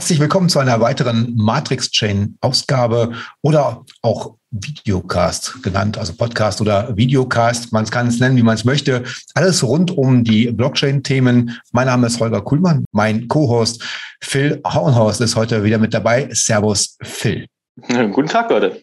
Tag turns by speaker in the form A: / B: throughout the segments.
A: Herzlich willkommen zu einer weiteren Matrix Chain Ausgabe oder auch Videocast genannt, also Podcast oder Videocast. Man kann es nennen, wie man es möchte. Alles rund um die Blockchain-Themen. Mein Name ist Holger Kuhlmann. Mein Co-Host Phil Hauenhorst ist heute wieder mit dabei. Servus, Phil.
B: Guten Tag, Leute.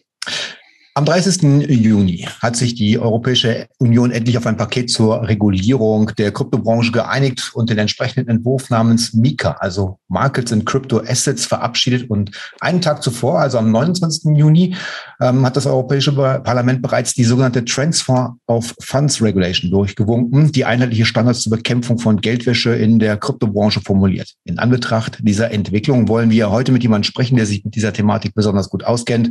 A: Am 30. Juni hat sich die Europäische Union endlich auf ein Paket zur Regulierung der Kryptobranche geeinigt und den entsprechenden Entwurf namens MiCA, also Markets in Crypto Assets, verabschiedet. Und einen Tag zuvor, also am 29. Juni, ähm, hat das Europäische Parlament bereits die sogenannte Transfer of Funds Regulation durchgewunken, die einheitliche Standards zur Bekämpfung von Geldwäsche in der Kryptobranche formuliert. In Anbetracht dieser Entwicklung wollen wir heute mit jemandem sprechen, der sich mit dieser Thematik besonders gut auskennt.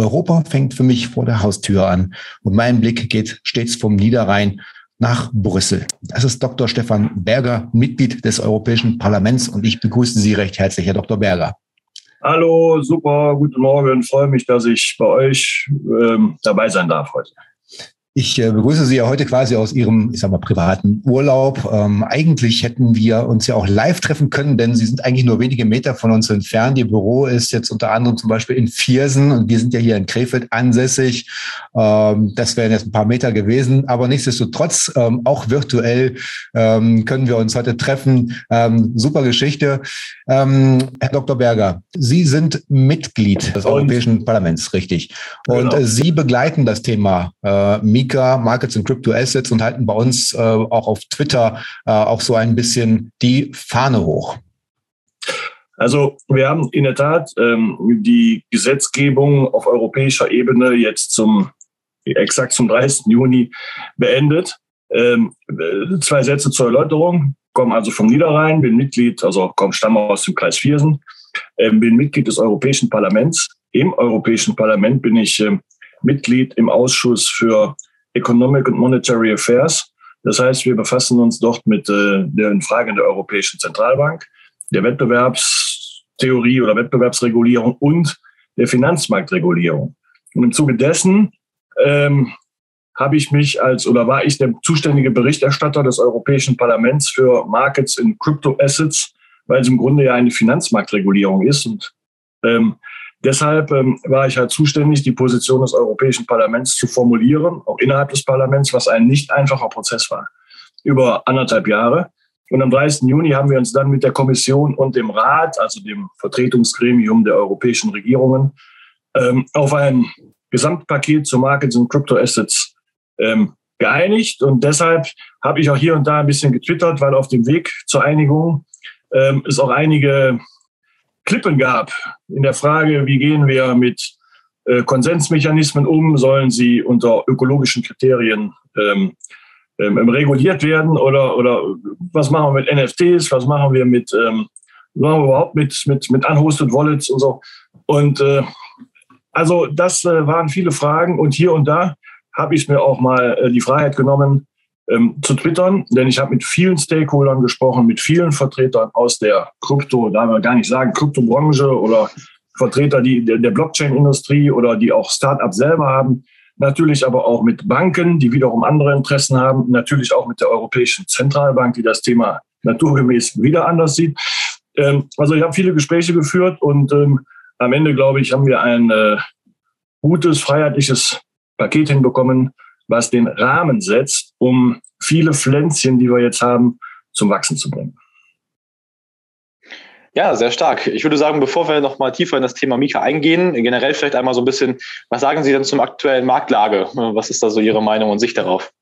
A: Europa fängt für mich vor der Haustür an und mein Blick geht stets vom Niederrhein nach Brüssel. Das ist Dr. Stefan Berger, Mitglied des Europäischen Parlaments und ich begrüße Sie recht herzlich, Herr Dr. Berger.
C: Hallo, super, guten Morgen. Freue mich, dass ich bei euch ähm, dabei sein darf heute.
A: Ich äh, begrüße Sie ja heute quasi aus Ihrem, ich sag mal, privaten Urlaub. Ähm, eigentlich hätten wir uns ja auch live treffen können, denn Sie sind eigentlich nur wenige Meter von uns entfernt. Ihr Büro ist jetzt unter anderem zum Beispiel in Viersen und wir sind ja hier in Krefeld ansässig. Ähm, das wären jetzt ein paar Meter gewesen, aber nichtsdestotrotz, ähm, auch virtuell ähm, können wir uns heute treffen. Ähm, super Geschichte. Ähm, Herr Dr. Berger, Sie sind Mitglied des und, Europäischen Parlaments, richtig. Und genau. Sie begleiten das Thema äh, Mika, Markets and Crypto Assets und halten bei uns äh, auch auf Twitter äh, auch so ein bisschen die Fahne hoch.
C: Also wir haben in der Tat ähm, die Gesetzgebung auf europäischer Ebene jetzt zum exakt zum 30. Juni beendet. Ähm, zwei Sätze zur Erläuterung. Komme also vom Niederrhein, bin Mitglied, also komme stamme aus dem Kreis Viersen, ähm, bin Mitglied des Europäischen Parlaments. Im Europäischen Parlament bin ich ähm, Mitglied im Ausschuss für Economic and Monetary Affairs. Das heißt, wir befassen uns dort mit äh, den Fragen der Europäischen Zentralbank, der Wettbewerbstheorie oder Wettbewerbsregulierung und der Finanzmarktregulierung. Und im Zuge dessen ähm, habe ich mich als oder war ich der zuständige Berichterstatter des Europäischen Parlaments für Markets in Crypto Assets, weil es im Grunde ja eine Finanzmarktregulierung ist. Und ähm, Deshalb ähm, war ich halt zuständig, die Position des Europäischen Parlaments zu formulieren, auch innerhalb des Parlaments, was ein nicht einfacher Prozess war, über anderthalb Jahre. Und am 30. Juni haben wir uns dann mit der Kommission und dem Rat, also dem Vertretungsgremium der europäischen Regierungen, ähm, auf ein Gesamtpaket zu Markets und Crypto Assets ähm, geeinigt. Und deshalb habe ich auch hier und da ein bisschen getwittert, weil auf dem Weg zur Einigung ähm, es auch einige Klippen gab in der Frage, wie gehen wir mit äh, Konsensmechanismen um, sollen sie unter ökologischen Kriterien ähm, ähm, reguliert werden oder, oder was machen wir mit NFTs, was machen wir mit, ähm, machen wir überhaupt mit, mit, mit unhosted Wallets und so. Und äh, also das äh, waren viele Fragen und hier und da habe ich mir auch mal äh, die Freiheit genommen, ähm, zu twittern, denn ich habe mit vielen Stakeholdern gesprochen, mit vielen Vertretern aus der Krypto, da wir gar nicht sagen Kryptobranche oder Vertreter die, der, Blockchain-Industrie oder die auch Startups selber haben, natürlich aber auch mit Banken, die wiederum andere Interessen haben, natürlich auch mit der Europäischen Zentralbank, die das Thema naturgemäß wieder anders sieht. Ähm, also ich habe viele Gespräche geführt und ähm, am Ende, glaube ich, haben wir ein äh, gutes, freiheitliches Paket hinbekommen, was den Rahmen setzt, um viele Pflänzchen, die wir jetzt haben, zum Wachsen zu bringen.
B: Ja, sehr stark. Ich würde sagen, bevor wir noch mal tiefer in das Thema Mika eingehen, generell vielleicht einmal so ein bisschen, was sagen Sie denn zum aktuellen Marktlage? Was ist da so Ihre Meinung und Sicht darauf?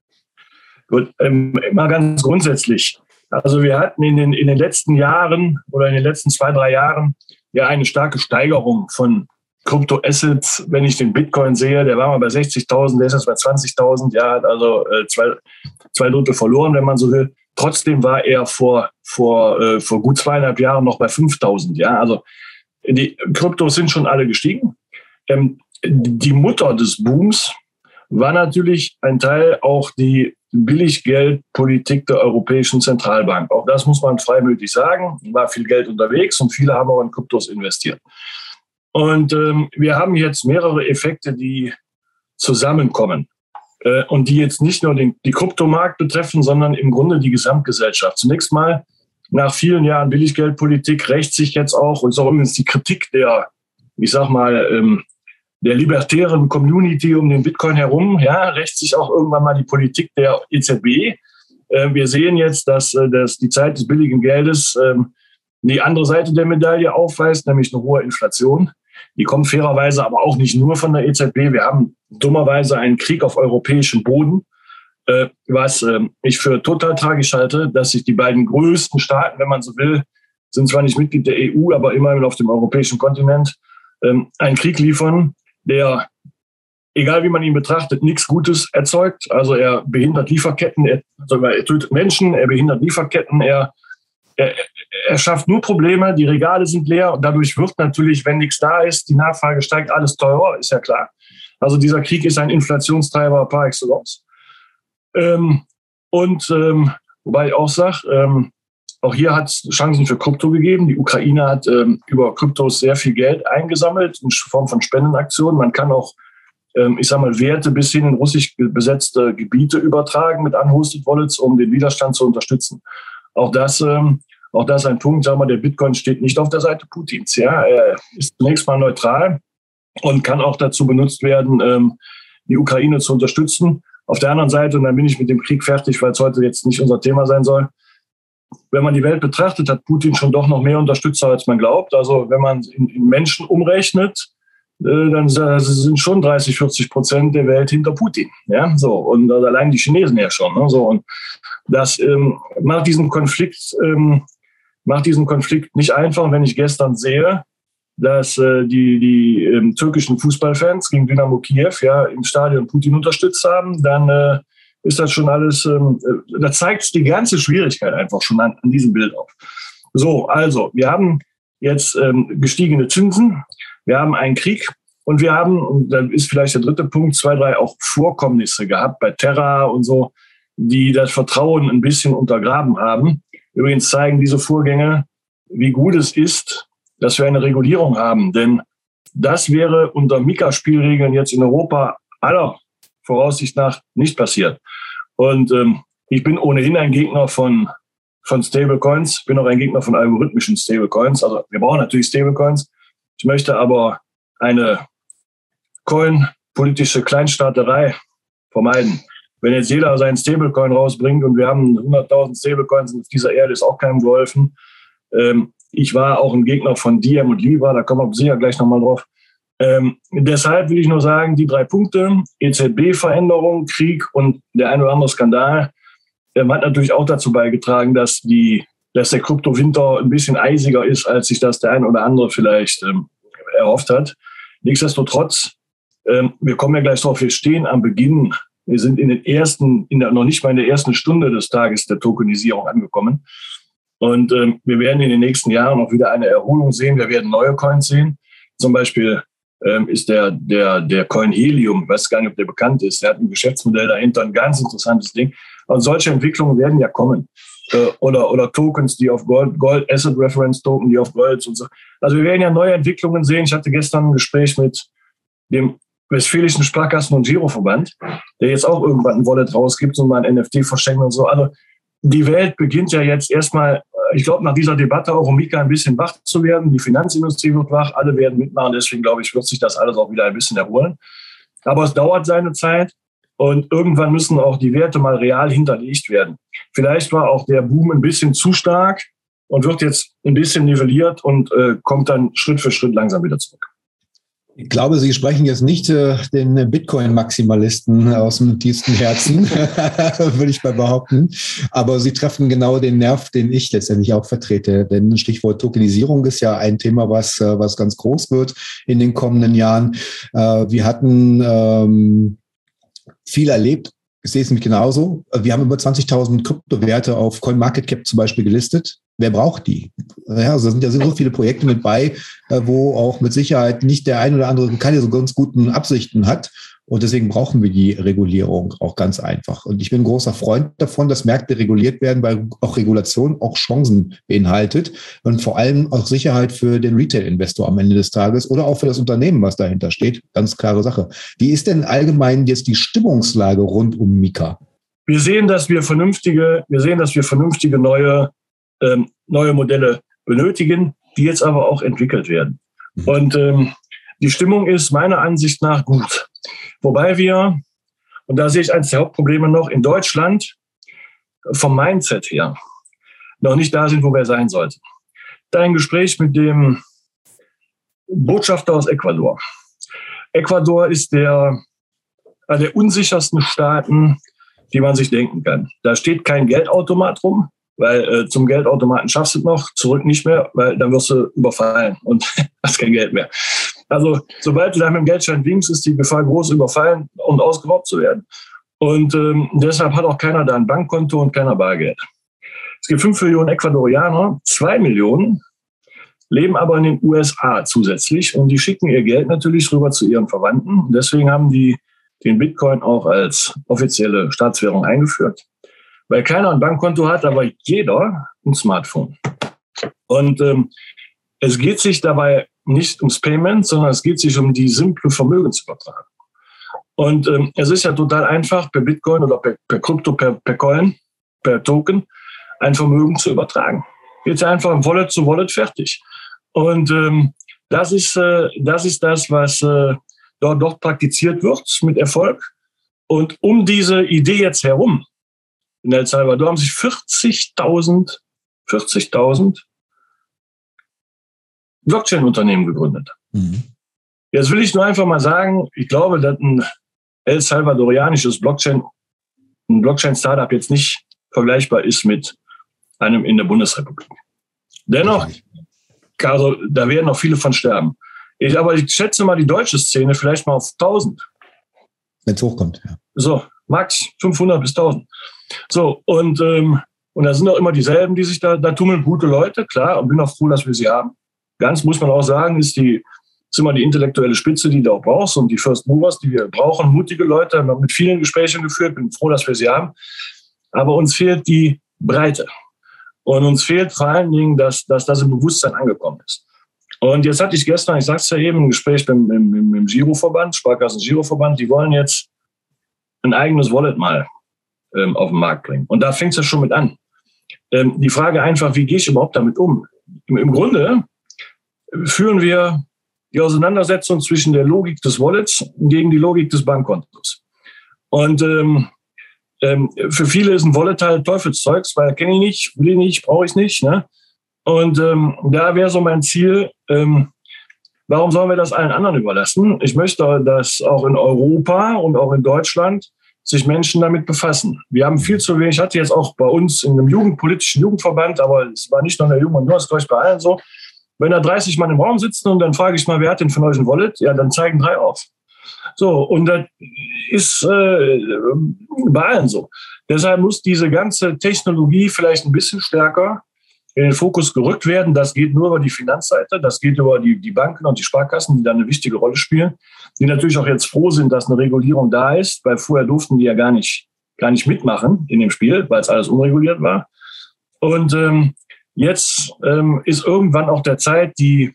C: Gut, ähm, mal ganz grundsätzlich. Also wir hatten in den, in den letzten Jahren oder in den letzten zwei, drei Jahren ja eine starke Steigerung von Kryptoassets, wenn ich den Bitcoin sehe, der war mal bei 60.000, der ist jetzt bei 20.000, ja, also äh, zwei, zwei Drittel verloren, wenn man so will. Trotzdem war er vor, vor, äh, vor gut zweieinhalb Jahren noch bei 5.000, ja, also die Kryptos sind schon alle gestiegen. Ähm, die Mutter des Booms war natürlich ein Teil auch die Billiggeldpolitik der Europäischen Zentralbank. Auch das muss man freimütig sagen. War viel Geld unterwegs und viele haben auch in Kryptos investiert. Und ähm, wir haben jetzt mehrere Effekte, die zusammenkommen äh, und die jetzt nicht nur den die Kryptomarkt betreffen, sondern im Grunde die Gesamtgesellschaft. Zunächst mal nach vielen Jahren Billiggeldpolitik rächt sich jetzt auch, und ist auch übrigens die Kritik der, ich sag mal, ähm, der libertären Community um den Bitcoin herum, ja, rächt sich auch irgendwann mal die Politik der EZB. Äh, wir sehen jetzt, dass, äh, dass die Zeit des billigen Geldes ähm, die andere Seite der Medaille aufweist, nämlich eine hohe Inflation. Die kommt fairerweise aber auch nicht nur von der EZB. Wir haben dummerweise einen Krieg auf europäischem Boden, äh, was äh, ich für total tragisch halte, dass sich die beiden größten Staaten, wenn man so will, sind zwar nicht Mitglied der EU, aber immerhin auf dem europäischen Kontinent, ähm, einen Krieg liefern, der, egal wie man ihn betrachtet, nichts Gutes erzeugt. Also er behindert Lieferketten, er, also er tötet Menschen, er behindert Lieferketten, er er, er schafft nur Probleme, die Regale sind leer und dadurch wird natürlich, wenn nichts da ist, die Nachfrage steigt, alles teurer, ist ja klar. Also dieser Krieg ist ein Inflationstreiber par excellence. Ähm, und ähm, wobei ich auch sage, ähm, auch hier hat es Chancen für Krypto gegeben. Die Ukraine hat ähm, über Kryptos sehr viel Geld eingesammelt in Form von Spendenaktionen. Man kann auch, ähm, ich sage mal, Werte bis hin in russisch besetzte Gebiete übertragen mit Unhosted Wallets, um den Widerstand zu unterstützen. Auch das ähm, auch das ist ein Punkt, sagen wir, der Bitcoin steht nicht auf der Seite Putins. Ja, er ist zunächst mal neutral und kann auch dazu benutzt werden, ähm, die Ukraine zu unterstützen. Auf der anderen Seite, und dann bin ich mit dem Krieg fertig, weil es heute jetzt nicht unser Thema sein soll, wenn man die Welt betrachtet, hat Putin schon doch noch mehr Unterstützer, als man glaubt. Also wenn man in, Menschen umrechnet, äh, dann sind schon 30, 40 Prozent der Welt hinter Putin. Ja, so. Und allein die Chinesen ja schon. Ne? So. Und das ähm, macht diesen Konflikt ähm, macht diesen Konflikt nicht einfach. wenn ich gestern sehe, dass äh, die, die ähm, türkischen Fußballfans gegen Dynamo Kiew ja im Stadion Putin unterstützt haben, dann äh, ist das schon alles, ähm, äh, da zeigt die ganze Schwierigkeit einfach schon an, an diesem Bild auf. So, also, wir haben jetzt ähm, gestiegene Zinsen, wir haben einen Krieg und wir haben, und dann ist vielleicht der dritte Punkt, zwei, drei auch Vorkommnisse gehabt bei Terra und so, die das Vertrauen ein bisschen untergraben haben. Übrigens zeigen diese Vorgänge, wie gut es ist, dass wir eine Regulierung haben. Denn das wäre unter Mika-Spielregeln jetzt in Europa aller Voraussicht nach nicht passiert. Und ähm, ich bin ohnehin ein Gegner von, von Stablecoins, bin auch ein Gegner von algorithmischen Stablecoins. Also wir brauchen natürlich Stablecoins. Ich möchte aber eine Coin-politische Kleinstaaterei vermeiden. Wenn jetzt jeder seinen Stablecoin rausbringt und wir haben 100.000 Stablecoins auf dieser Erde, ist auch keinem geholfen. Ähm, ich war auch ein Gegner von Diem und Libra, da kommen wir sicher gleich nochmal drauf. Ähm, deshalb will ich nur sagen, die drei Punkte, EZB-Veränderung, Krieg und der ein oder andere Skandal, ähm, hat natürlich auch dazu beigetragen, dass, die, dass der Kryptowinter ein bisschen eisiger ist, als sich das der ein oder andere vielleicht ähm, erhofft hat. Nichtsdestotrotz, ähm, wir kommen ja gleich drauf, wir stehen am Beginn wir sind in den ersten, in der, noch nicht mal in der ersten Stunde des Tages der Tokenisierung angekommen. Und ähm, wir werden in den nächsten Jahren auch wieder eine Erholung sehen. Wir werden neue Coins sehen. Zum Beispiel ähm, ist der, der, der Coin Helium, ich weiß gar nicht, ob der bekannt ist, der hat ein Geschäftsmodell dahinter, ein ganz interessantes Ding. Und solche Entwicklungen werden ja kommen. Äh, oder, oder Tokens, die auf Gold, Gold, Asset Reference Token, die auf Gold und so. Also wir werden ja neue Entwicklungen sehen. Ich hatte gestern ein Gespräch mit dem Westfälischen Sparkassen- und Giroverband, der jetzt auch irgendwann ein Wallet rausgibt und mal ein NFT verschenkt und so. Also die Welt beginnt ja jetzt erstmal, äh, ich glaube, nach dieser Debatte auch um Mika ein bisschen wach zu werden. Die Finanzindustrie wird wach, alle werden mitmachen. Deswegen glaube ich, wird sich das alles auch wieder ein bisschen erholen. Aber es dauert seine Zeit und irgendwann müssen auch die Werte mal real hinterlegt werden. Vielleicht war auch der Boom ein bisschen zu stark und wird jetzt ein bisschen nivelliert und äh, kommt dann Schritt für Schritt langsam wieder zurück.
A: Ich glaube, Sie sprechen jetzt nicht äh, den Bitcoin-Maximalisten aus dem tiefsten Herzen, würde ich mal behaupten. Aber Sie treffen genau den Nerv, den ich letztendlich auch vertrete. Denn Stichwort Tokenisierung ist ja ein Thema, was, äh, was ganz groß wird in den kommenden Jahren. Äh, wir hatten ähm, viel erlebt, ich sehe es nämlich genauso. Wir haben über 20.000 Kryptowerte auf CoinMarketCap zum Beispiel gelistet wer braucht die? Ja, also da sind ja so viele Projekte mit bei, äh, wo auch mit Sicherheit nicht der ein oder andere keine so ganz guten Absichten hat. Und deswegen brauchen wir die Regulierung auch ganz einfach. Und ich bin ein großer Freund davon, dass Märkte reguliert werden, weil auch Regulation auch Chancen beinhaltet und vor allem auch Sicherheit für den Retail-Investor am Ende des Tages oder auch für das Unternehmen, was dahinter steht. Ganz klare Sache. Wie ist denn allgemein jetzt die Stimmungslage rund um Mika?
C: Wir sehen, dass wir vernünftige, wir sehen, dass wir vernünftige neue ähm, neue Modelle benötigen, die jetzt aber auch entwickelt werden. Mhm. Und ähm, die Stimmung ist meiner Ansicht nach gut. Wobei wir, und da sehe ich eines der Hauptprobleme noch, in Deutschland vom Mindset her noch nicht da sind, wo wir sein sollten. Dein Gespräch mit dem Botschafter aus Ecuador. Ecuador ist der, einer der unsichersten Staaten, die man sich denken kann. Da steht kein Geldautomat rum, weil äh, zum Geldautomaten schaffst du es noch, zurück nicht mehr, weil dann wirst du überfallen und hast kein Geld mehr. Also sobald du da mit dem Geldschein winkst, ist die Gefahr groß, überfallen und ausgeraubt zu werden. Und ähm, deshalb hat auch keiner da ein Bankkonto und keiner Bargeld. Es gibt fünf Millionen Ecuadorianer, zwei Millionen leben aber in den USA zusätzlich und die schicken ihr Geld natürlich rüber zu ihren Verwandten. Deswegen haben die den Bitcoin auch als offizielle Staatswährung eingeführt, weil keiner ein Bankkonto hat, aber jeder ein Smartphone. Und ähm, es geht sich dabei nicht ums Payment, sondern es geht sich um die simple Vermögensübertragung. Und ähm, es ist ja total einfach, per Bitcoin oder per, per Krypto, per, per Coin, per Token ein Vermögen zu übertragen. Geht einfach im Wallet zu Wallet fertig. Und ähm, das, ist, äh, das ist das, was äh, dort, dort praktiziert wird mit Erfolg. Und um diese Idee jetzt herum in El Salvador haben sich 40.000 40.000 Blockchain-Unternehmen gegründet. Mhm. Jetzt will ich nur einfach mal sagen, ich glaube, dass ein El Salvadorianisches Blockchain, ein Blockchain-Startup jetzt nicht vergleichbar ist mit einem in der Bundesrepublik. Dennoch, also, da werden noch viele von sterben. Ich, aber ich schätze mal die deutsche Szene vielleicht mal auf 1000.
A: Wenn es hochkommt,
C: ja. So, max 500 bis 1000. So, und, ähm, und da sind auch immer dieselben, die sich da, da tummeln, gute Leute, klar, und bin auch froh, dass wir sie haben. Ganz muss man auch sagen, ist die, ist immer die intellektuelle Spitze, die du auch brauchst und die First Movers, die wir brauchen, mutige Leute, haben mit vielen Gesprächen geführt, bin froh, dass wir sie haben. Aber uns fehlt die Breite. Und uns fehlt vor allen Dingen, dass, dass das im Bewusstsein angekommen ist. Und jetzt hatte ich gestern, ich sagte es ja eben, ein Gespräch mit, mit, mit dem Giroverband, Sparkassen Giroverband, die wollen jetzt ein eigenes Wallet mal ähm, auf den Markt bringen. Und da fängt es ja schon mit an. Ähm, die Frage einfach, wie gehe ich überhaupt damit um? Im, Im Grunde führen wir die Auseinandersetzung zwischen der Logik des Wallets gegen die Logik des Bankkontos. Und ähm, ähm, für viele ist ein Volatile Teufelszeugs, weil kenne ich nicht, will ich nicht, brauche ich nicht. Ne? Und ähm, da wäre so mein Ziel, ähm, warum sollen wir das allen anderen überlassen? Ich möchte, dass auch in Europa und auch in Deutschland sich Menschen damit befassen. Wir haben viel zu wenig, ich hatte jetzt auch bei uns in einem jugendpolitischen Jugendverband, aber es war nicht nur in der Jugend, nur das glaube ich bei allen so. Wenn da 30 Mann im Raum sitzen und dann frage ich mal, wer hat denn von euch ein Wallet? Ja, dann zeigen drei auf. So, und das ist äh, bei allen so. Deshalb muss diese ganze Technologie vielleicht ein bisschen stärker in den Fokus gerückt werden. Das geht nur über die Finanzseite, das geht über die, die Banken und die Sparkassen, die da eine wichtige Rolle spielen, die natürlich auch jetzt froh sind, dass eine Regulierung da ist, weil vorher durften die ja gar nicht, gar nicht mitmachen in dem Spiel, weil es alles unreguliert war. Und ähm, jetzt ähm, ist irgendwann auch der Zeit, die,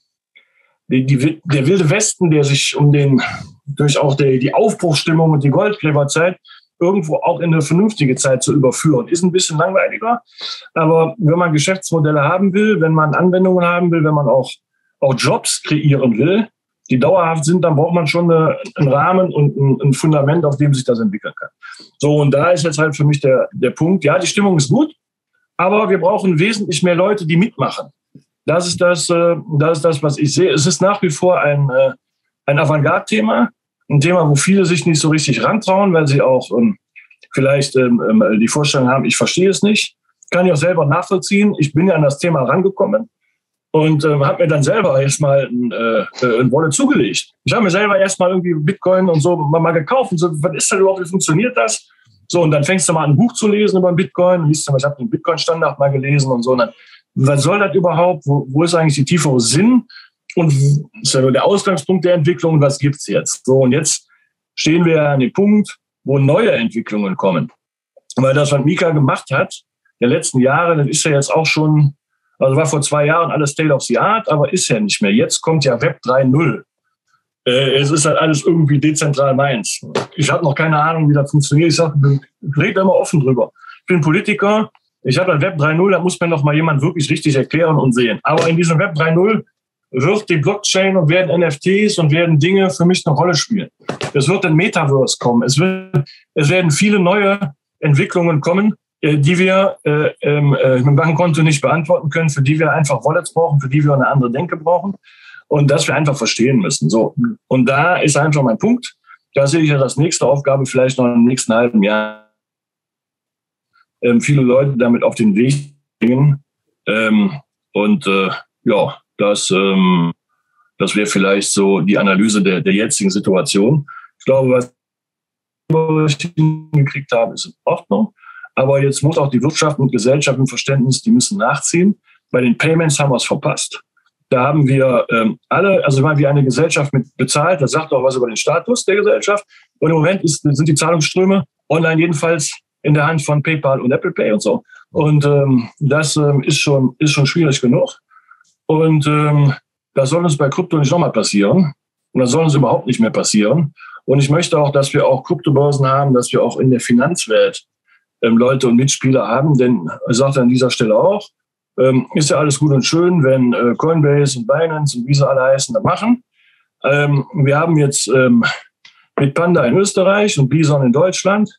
C: die, die, der wilde Westen, der sich um den durch auch die, die Aufbruchsstimmung und die Goldgräberzeit irgendwo auch in eine vernünftige Zeit zu überführen. Ist ein bisschen langweiliger, aber wenn man Geschäftsmodelle haben will, wenn man Anwendungen haben will, wenn man auch, auch Jobs kreieren will, die dauerhaft sind, dann braucht man schon eine, einen Rahmen und ein, ein, Fundament, auf dem sich das entwickeln kann. So, und da ist jetzt halt für mich der, der Punkt, ja, die Stimmung ist gut, aber wir brauchen wesentlich mehr Leute, die mitmachen. Das ist das, äh, das, ist das was ich sehe. Es ist nach wie vor ein, äh, ein Avantgarde-Thema, ein Thema, wo viele sich nicht so richtig rantrauen, weil sie auch ähm, vielleicht ähm, ähm, die Vorstellung haben, ich verstehe es nicht. Kann ich auch selber nachvollziehen. Ich bin ja an das Thema rangekommen und äh, habe mir dann selber erstmal ein, äh, ein Wallet zugelegt. Ich habe mir selber erstmal irgendwie Bitcoin und so mal, mal gekauft und so, was ist das überhaupt, wie funktioniert das? So, und dann fängst du mal an, ein Buch zu lesen über Bitcoin, liest du ich habe den Bitcoin-Standard mal gelesen und so. Und dann, was soll das überhaupt? Wo, wo ist eigentlich die tiefere Sinn? Und das ist ja der Ausgangspunkt der Entwicklung, was gibt's jetzt? So, und jetzt stehen wir an dem Punkt, wo neue Entwicklungen kommen. Weil das, was Mika gemacht hat, der letzten Jahre, das ist ja jetzt auch schon, also war vor zwei Jahren alles State of the Art, aber ist ja nicht mehr. Jetzt kommt ja Web 3.0. Äh, es ist halt alles irgendwie dezentral meins. Ich habe noch keine Ahnung, wie das funktioniert. Ich sage, rede immer offen drüber. Ich bin Politiker, Ich habe ein Web 3.0, da muss mir noch mal jemand wirklich richtig erklären und sehen. Aber in diesem Web 3.0 wird die Blockchain und werden NFTs und werden Dinge für mich eine Rolle spielen. Es wird ein Metaverse kommen. Es, wird, es werden viele neue Entwicklungen kommen, äh, die wir äh, ähm, äh, mit dem Bankkonto nicht beantworten können, für die wir einfach Wallets brauchen, für die wir eine andere Denke brauchen und das wir einfach verstehen müssen. So. Und da ist einfach mein Punkt. Da sehe ich ja das nächste Aufgabe vielleicht noch im nächsten halben Jahr. Ähm, viele Leute damit auf den Weg bringen. Ähm, und äh, ja, das, ähm, das wäre vielleicht so die Analyse der, der jetzigen Situation. Ich glaube, was wir gekriegt haben, ist in Ordnung. Aber jetzt muss auch die Wirtschaft und Gesellschaft im Verständnis, die müssen nachziehen. Bei den Payments haben wir es verpasst. Da haben wir ähm, alle, also wenn wir eine Gesellschaft mit bezahlt, das sagt auch was über den Status der Gesellschaft. Und im Moment ist, sind die Zahlungsströme online jedenfalls in der Hand von PayPal und Apple Pay und so. Und ähm, das ähm, ist, schon, ist schon schwierig genug. Und ähm, das soll uns bei Krypto nicht nochmal passieren. Und das soll uns überhaupt nicht mehr passieren. Und ich möchte auch, dass wir auch Kryptobörsen haben, dass wir auch in der Finanzwelt ähm, Leute und Mitspieler haben. Denn ich sagte an dieser Stelle auch, ähm, ist ja alles gut und schön, wenn äh, Coinbase und Binance und wie sie alle heißen, das machen. Ähm, wir haben jetzt ähm, mit Panda in Österreich und Bison in Deutschland.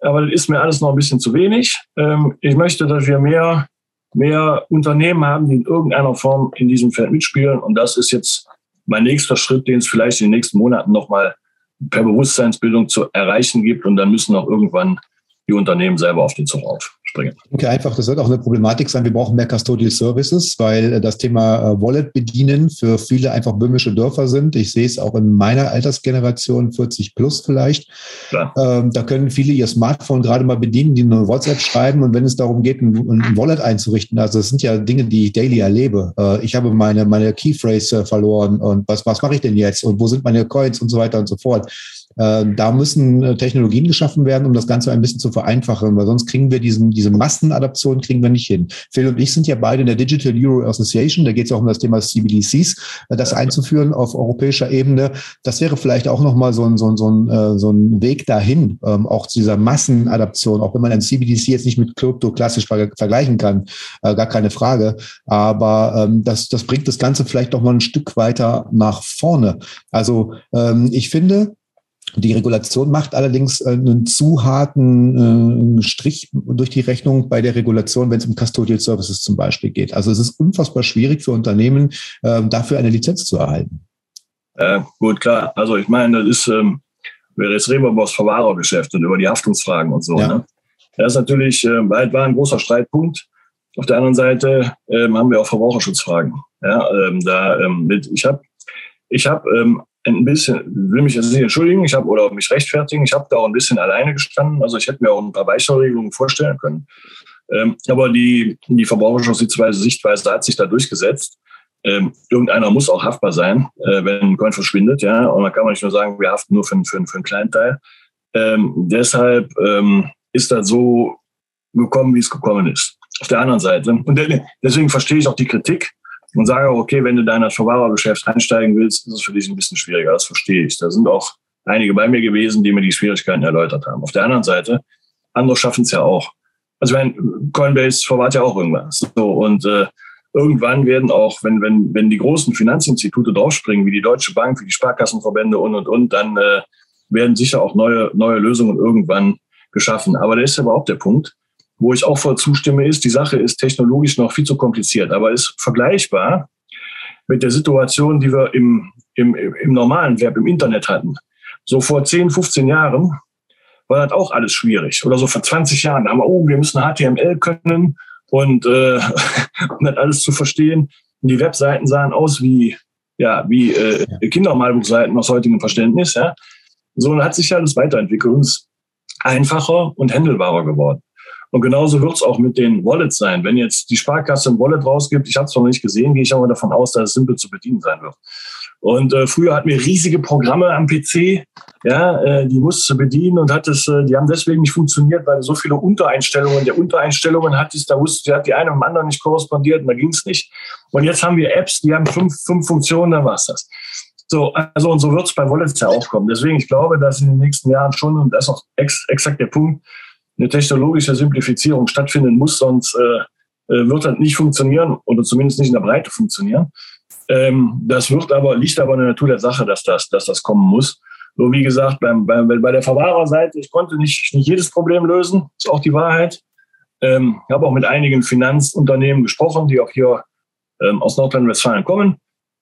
C: Aber das ist mir alles noch ein bisschen zu wenig. Ähm, ich möchte, dass wir mehr mehr Unternehmen haben, die in irgendeiner Form in diesem Feld mitspielen. Und das ist jetzt mein nächster Schritt, den es vielleicht in den nächsten Monaten nochmal per Bewusstseinsbildung zu erreichen gibt. Und dann müssen auch irgendwann die Unternehmen selber auf den Zug aufspringen.
A: Okay, einfach, das wird auch eine Problematik sein. Wir brauchen mehr Custodial Services, weil das Thema äh, Wallet bedienen für viele einfach böhmische Dörfer sind. Ich sehe es auch in meiner Altersgeneration, 40 plus vielleicht. Ähm, da können viele ihr Smartphone gerade mal bedienen, die eine WhatsApp schreiben und wenn es darum geht, ein, ein Wallet einzurichten, also das sind ja Dinge, die ich daily erlebe. Äh, ich habe meine, meine Keyphrase äh, verloren und was, was mache ich denn jetzt und wo sind meine Coins und so weiter und so fort. Äh, da müssen äh, Technologien geschaffen werden, um das Ganze ein bisschen zu vereinfachen, weil sonst kriegen wir diesen, diese Massenadaption kriegen wir nicht hin. Phil und ich sind ja beide in der Digital Euro Association, da geht es auch um das Thema CBDCs, äh, das einzuführen auf europäischer Ebene. Das wäre vielleicht auch nochmal so ein, so ein, so ein, so ein Weg dahin, ähm, auch zu dieser Massenadaption, auch wenn man ein CBDC jetzt nicht mit Krypto klassisch vergleichen kann, gar keine Frage. Aber ähm, das, das bringt das Ganze vielleicht noch mal ein Stück weiter nach vorne. Also ähm, ich finde, die Regulation macht allerdings äh, einen zu harten äh, Strich durch die Rechnung bei der Regulation, wenn es um Custodial Services zum Beispiel geht. Also es ist unfassbar schwierig für Unternehmen, ähm, dafür eine Lizenz zu erhalten.
C: Äh, gut, klar. Also ich meine, das ist, ähm, jetzt reden wir über das Verwahrergeschäft und über die Haftungsfragen und so. Ja. Ne? Das ist natürlich, äh, war ein großer Streitpunkt. Auf der anderen Seite ähm, haben wir auch Verbraucherschutzfragen. Ja, ähm, da, ähm, mit, ich habe ich hab, ähm, ein bisschen, will mich jetzt nicht entschuldigen, ich habe oder mich rechtfertigen, ich habe da auch ein bisschen alleine gestanden. Also ich hätte mir auch ein paar Weicherregelungen vorstellen können. Ähm, aber die, die Verbraucherschutzsichtweise Sichtweise hat sich da durchgesetzt. Ähm, irgendeiner muss auch haftbar sein, äh, wenn ein Coin verschwindet, ja. Und dann kann man nicht nur sagen, wir haften nur für, für, für einen kleinen Teil. Ähm, deshalb ähm, ist das so gekommen, wie es gekommen ist. Auf der anderen Seite. Und deswegen verstehe ich auch die Kritik, und sage auch, okay, wenn du das Verwahrergeschäft einsteigen willst, ist es für dich ein bisschen schwieriger. Das verstehe ich. Da sind auch einige bei mir gewesen, die mir die Schwierigkeiten erläutert haben. Auf der anderen Seite, andere schaffen es ja auch. Also wenn Coinbase verwahrt ja auch irgendwas. So, und äh, irgendwann werden auch, wenn, wenn, wenn die großen Finanzinstitute draufspringen, wie die Deutsche Bank, wie die Sparkassenverbände und, und, und, dann äh, werden sicher auch neue, neue Lösungen irgendwann geschaffen. Aber da ist ja überhaupt der Punkt wo ich auch voll zustimme, ist, die Sache ist technologisch noch viel zu kompliziert, aber ist vergleichbar mit der Situation, die wir im, im, im normalen Web, im Internet hatten. So vor 10, 15 Jahren war das auch alles schwierig. Oder so vor 20 Jahren haben wir, oh, wir müssen HTML können und äh, um das alles zu verstehen. Und die Webseiten sahen aus wie, ja, wie äh, Kindermalbuchseiten aus heutigem Verständnis. Ja. So und hat sich alles weiterentwickelt und ist einfacher und handelbarer geworden. Und genauso wird es auch mit den Wallets sein. Wenn jetzt die Sparkasse ein Wallet rausgibt, ich habe es noch nicht gesehen, gehe ich aber davon aus, dass es simpel zu bedienen sein wird. Und äh, früher hatten wir riesige Programme am PC, ja, äh, die musste bedienen und hat es, äh, die haben deswegen nicht funktioniert, weil so viele Untereinstellungen der Untereinstellungen hat, da wusste, hat die eine mit dem anderen nicht korrespondiert und da ging es nicht. Und jetzt haben wir Apps, die haben fünf, fünf Funktionen, dann war's das. So, also und so wird es bei Wallets ja auch kommen. Deswegen, ich glaube, dass in den nächsten Jahren schon, und das ist auch ex, exakt der Punkt, eine technologische Simplifizierung stattfinden muss, sonst äh, äh, wird das nicht funktionieren oder zumindest nicht in der Breite funktionieren. Ähm, das wird aber, liegt aber in der Natur der Sache, dass das, dass das kommen muss. So wie gesagt, beim, beim, bei der Verwahrerseite, ich konnte nicht, nicht jedes Problem lösen, ist auch die Wahrheit. Ähm, ich habe auch mit einigen Finanzunternehmen gesprochen, die auch hier ähm, aus Nordrhein-Westfalen kommen.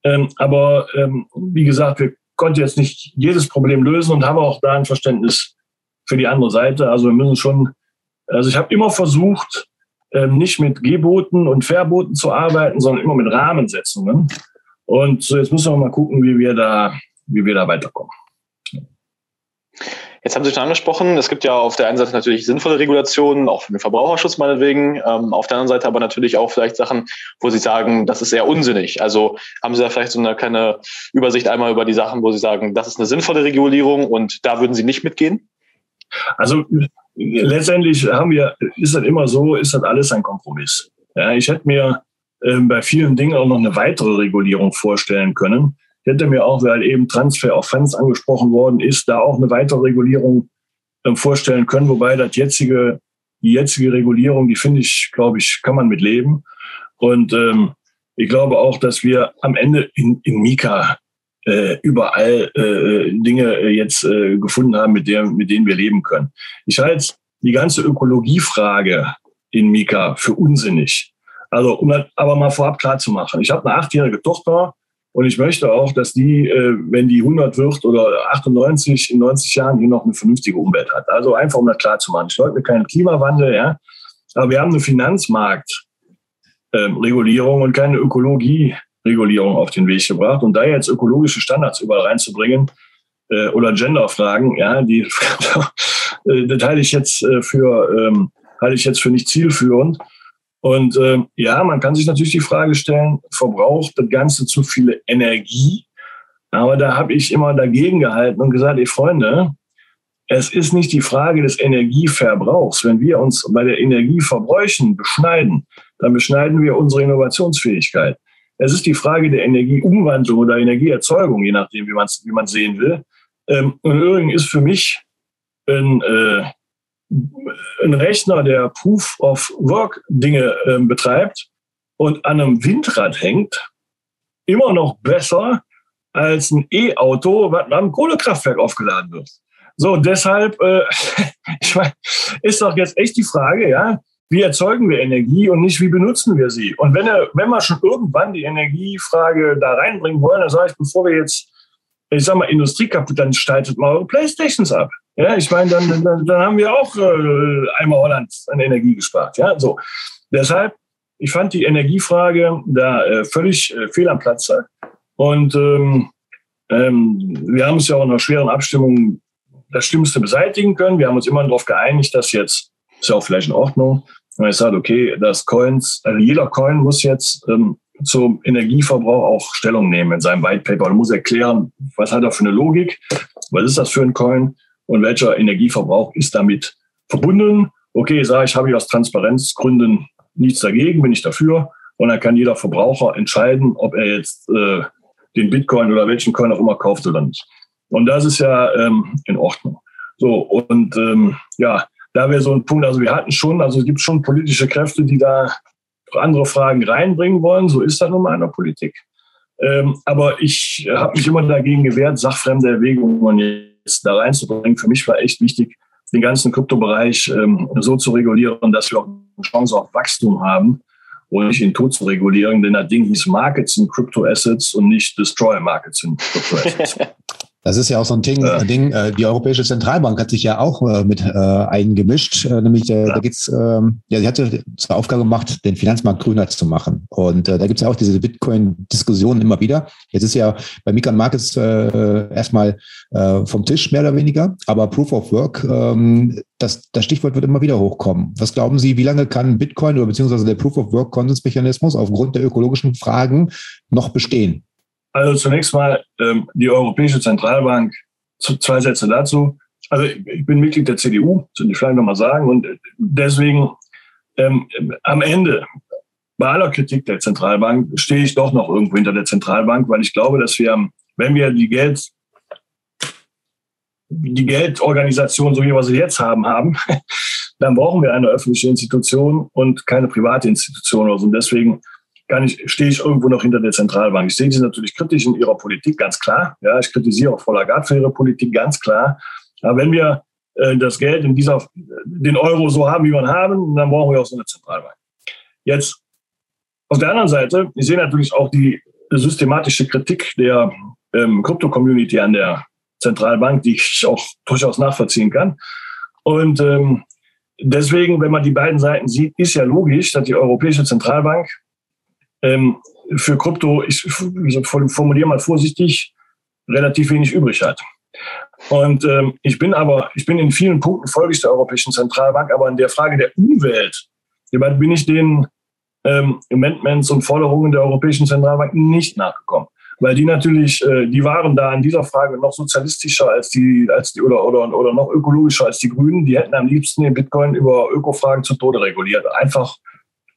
C: Ähm, aber ähm, wie gesagt, wir konnten jetzt nicht jedes Problem lösen und haben auch da ein Verständnis für die andere Seite. Also wir müssen schon, also ich habe immer versucht, ähm, nicht mit Geboten und Verboten zu arbeiten, sondern immer mit Rahmensetzungen. Und jetzt müssen wir mal gucken, wie wir da, wie wir da weiterkommen.
B: Jetzt haben Sie schon angesprochen, es gibt ja auf der einen Seite natürlich sinnvolle Regulationen, auch für den Verbraucherschutz meinetwegen, ähm, auf der anderen Seite aber natürlich auch vielleicht Sachen, wo Sie sagen, das ist eher unsinnig. Also haben Sie da vielleicht so eine kleine Übersicht einmal über die Sachen, wo Sie sagen, das ist eine sinnvolle Regulierung und da würden Sie nicht mitgehen?
C: Also letztendlich haben wir, ist das immer so, ist das alles ein Kompromiss. Ja, ich hätte mir äh, bei vielen Dingen auch noch eine weitere Regulierung vorstellen können. Ich hätte mir auch, weil eben Transfer auf Funds angesprochen worden ist, da auch eine weitere Regulierung äh, vorstellen können, wobei das jetzige, die jetzige Regulierung, die finde ich, glaube ich, kann man mit leben. Und ähm, ich glaube auch, dass wir am Ende in, in Mika äh, überall äh, Dinge äh, jetzt äh, gefunden haben, mit, der, mit denen wir leben können. Ich halte die ganze Ökologiefrage in Mika für unsinnig. Also, um das aber mal vorab klar zu machen. Ich habe eine achtjährige Tochter und ich möchte auch, dass die, äh, wenn die 100 wird oder 98 in 90 Jahren hier noch eine vernünftige Umwelt hat. Also einfach, um das klar zu machen. Ich leugne keinen Klimawandel, ja. Aber wir haben eine Finanzmarktregulierung ähm, und keine Ökologie Regulierung auf den Weg gebracht. Und da jetzt ökologische Standards überall reinzubringen äh, oder Genderfragen, ja, die äh, das halte ich jetzt äh, für ähm, halte ich jetzt für nicht zielführend. Und äh, ja, man kann sich natürlich die Frage stellen, verbraucht das Ganze zu viel Energie? Aber da habe ich immer dagegen gehalten und gesagt, ey Freunde, es ist nicht die Frage des Energieverbrauchs. Wenn wir uns bei der Energieverbräuchen beschneiden, dann beschneiden wir unsere Innovationsfähigkeit. Es ist die Frage der Energieumwandlung oder Energieerzeugung, je nachdem, wie man es wie sehen will. Ähm, und übrigens ist für mich ein, äh, ein Rechner, der Proof of Work Dinge äh, betreibt und an einem Windrad hängt, immer noch besser als ein E-Auto, was am Kohlekraftwerk aufgeladen wird. So, deshalb, äh, ich meine, ist doch jetzt echt die Frage, ja, wie erzeugen wir Energie und nicht, wie benutzen wir sie. Und wenn, wenn wir schon irgendwann die Energiefrage da reinbringen wollen, dann sage ich, bevor wir jetzt, ich sag mal, Industrie kaputt, dann staltet mal eure Playstations ab. Ja, ich meine, dann, dann, dann haben wir auch äh, einmal Holland an Energie gespart. Ja, so. Deshalb, ich fand die Energiefrage da äh, völlig äh, fehl am Platze. Und ähm, ähm, wir haben es ja auch in einer schweren Abstimmung das Schlimmste beseitigen können. Wir haben uns immer darauf geeinigt, dass jetzt, ist ja auch vielleicht in Ordnung, und ich sage, okay, das Coins, also jeder Coin muss jetzt ähm, zum Energieverbrauch auch Stellung nehmen in seinem White Paper und muss erklären, was hat er für eine Logik, was ist das für ein Coin und welcher Energieverbrauch ist damit verbunden. Okay, sage ich, habe ich aus Transparenzgründen nichts dagegen, bin ich dafür. Und dann kann jeder Verbraucher entscheiden, ob er jetzt äh, den Bitcoin oder welchen Coin auch immer kauft oder nicht. Und das ist ja ähm, in Ordnung. So, und ähm, ja, da wäre so ein Punkt, also wir hatten schon, also es gibt schon politische Kräfte, die da andere Fragen reinbringen wollen. So ist das nun mal in der Politik. Ähm, aber ich habe mich immer dagegen gewehrt, sachfremde Erwägungen jetzt da reinzubringen. Für mich war echt wichtig, den ganzen Kryptobereich ähm, so zu regulieren, dass wir auch eine Chance auf Wachstum haben und nicht ihn tot zu regulieren, denn das Ding hieß Markets in Crypto Assets und nicht Destroy Markets in Crypto Assets.
A: Das ist ja auch so ein Ding. Äh. Ding äh, die Europäische Zentralbank hat sich ja auch äh, mit äh, eingemischt. Äh, nämlich, äh, ja. da geht's, ähm, ja, sie hat zur Aufgabe gemacht, den Finanzmarkt grüner zu machen. Und da gibt's ja auch diese Bitcoin-Diskussionen immer wieder. Jetzt ist ja bei Mikan Markets erstmal vom Tisch mehr oder weniger, aber Proof of Work, ähm, das, das Stichwort wird immer wieder hochkommen. Was glauben Sie, wie lange kann Bitcoin oder beziehungsweise der Proof of Work Konsensmechanismus aufgrund der ökologischen Fragen noch bestehen?
C: Also zunächst mal ähm, die Europäische Zentralbank, zwei Sätze dazu. Also ich bin Mitglied der CDU, sollte ich vielleicht nochmal sagen. Und deswegen ähm, am Ende, bei aller Kritik der Zentralbank, stehe ich doch noch irgendwo hinter der Zentralbank, weil ich glaube, dass wir, wenn wir die Geld, die Geldorganisation, so wie wir sie jetzt haben, haben, dann brauchen wir eine öffentliche Institution und keine private Institution. Also deswegen kann ich, stehe ich irgendwo noch hinter der Zentralbank. Ich sehe sie natürlich kritisch in ihrer Politik, ganz klar. Ja, ich kritisiere auch Frau Lagarde für ihre Politik, ganz klar. Aber wenn wir äh, das Geld in dieser, den Euro so haben, wie wir haben, dann brauchen wir auch so eine Zentralbank. Jetzt auf der anderen Seite, ich sehe natürlich auch die systematische Kritik der ähm, Krypto-Community an der Zentralbank, die ich auch durchaus nachvollziehen kann. Und ähm, deswegen, wenn man die beiden Seiten sieht, ist ja logisch, dass die Europäische Zentralbank ähm, für Krypto, ich, ich formuliere mal vorsichtig, relativ wenig übrig hat. Und ähm, ich bin aber, ich bin in vielen Punkten folge ich der Europäischen Zentralbank, aber in der Frage der Umwelt, bin ich den ähm, Amendments und Forderungen der Europäischen Zentralbank nicht nachgekommen. Weil die natürlich, äh, die waren da in dieser Frage noch sozialistischer als die, als die oder, oder, oder noch ökologischer als die Grünen. Die hätten am liebsten den Bitcoin über Ökofragen zu Tode reguliert. Einfach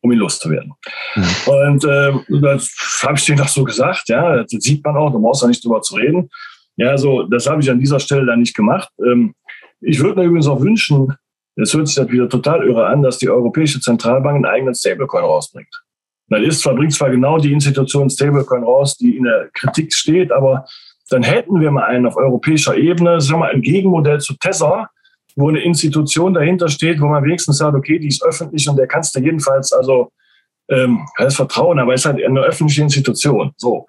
C: um ihn loszuwerden. Mhm. Und äh, das habe ich denen doch so gesagt, ja, das sieht man auch, da brauchst du nicht drüber zu reden. Ja, so, das habe ich an dieser Stelle dann nicht gemacht. Ähm, ich würde mir übrigens auch wünschen, es hört sich das wieder total irre an, dass die Europäische Zentralbank einen eigenen Stablecoin rausbringt. Dann ist zwar, bringt zwar genau die Institution Stablecoin raus, die in der Kritik steht, aber dann hätten wir mal einen auf europäischer Ebene, sagen wir mal, ein Gegenmodell zu Tesla, wo eine Institution dahinter steht, wo man wenigstens sagt, okay, die ist öffentlich und der kannst du jedenfalls, also ähm, das Vertrauen, aber es ist halt eine öffentliche Institution. So.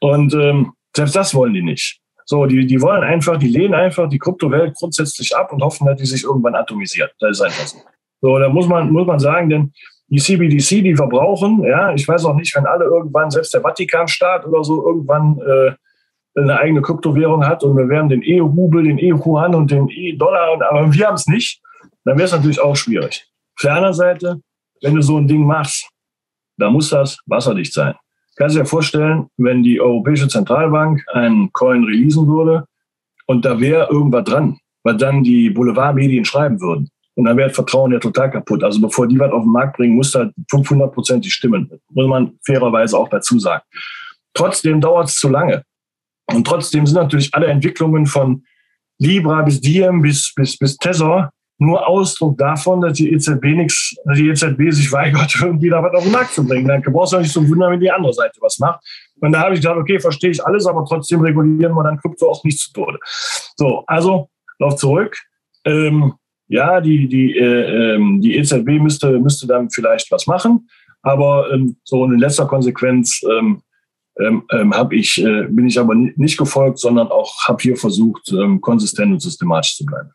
C: Und ähm, selbst das wollen die nicht. So, die, die wollen einfach, die lehnen einfach die Kryptowelt grundsätzlich ab und hoffen, dass die sich irgendwann atomisiert. Das ist einfach so. So, da muss man, muss man sagen, denn die CBDC, die verbrauchen, ja, ich weiß auch nicht, wenn alle irgendwann, selbst der Vatikanstaat oder so, irgendwann äh, eine eigene Kryptowährung hat und wir werden den E-Rubel, den E-Yuan und den E-Dollar, aber wir haben es nicht, dann wäre es natürlich auch schwierig. Auf der anderen Seite, wenn du so ein Ding machst, dann muss das wasserdicht sein. Kannst du dir vorstellen, wenn die Europäische Zentralbank einen Coin releasen würde und da wäre irgendwas dran, was dann die Boulevardmedien schreiben würden. Und dann wäre das Vertrauen ja total kaputt. Also bevor die was auf den Markt bringen, muss da 500 Prozent die stimmen. Muss man fairerweise auch dazu sagen. Trotzdem dauert es zu lange. Und trotzdem sind natürlich alle Entwicklungen von Libra bis Diem bis, bis, bis Tesor nur Ausdruck davon, dass die EZB nichts, dass die EZB sich weigert, irgendwie da was auf den Markt zu bringen. Dann brauchst du nicht so wundern, wenn die andere Seite was macht. Und da habe ich gedacht, okay, verstehe ich alles, aber trotzdem regulieren wir dann Krypto auch nicht zu Tode. So, also, lauf zurück. Ähm, ja, die, die, äh, ähm, die EZB müsste, müsste dann vielleicht was machen, aber ähm, so in letzter Konsequenz ähm, ähm, ähm hab ich, äh, bin ich aber nicht gefolgt, sondern auch habe hier versucht, ähm, konsistent und systematisch zu bleiben.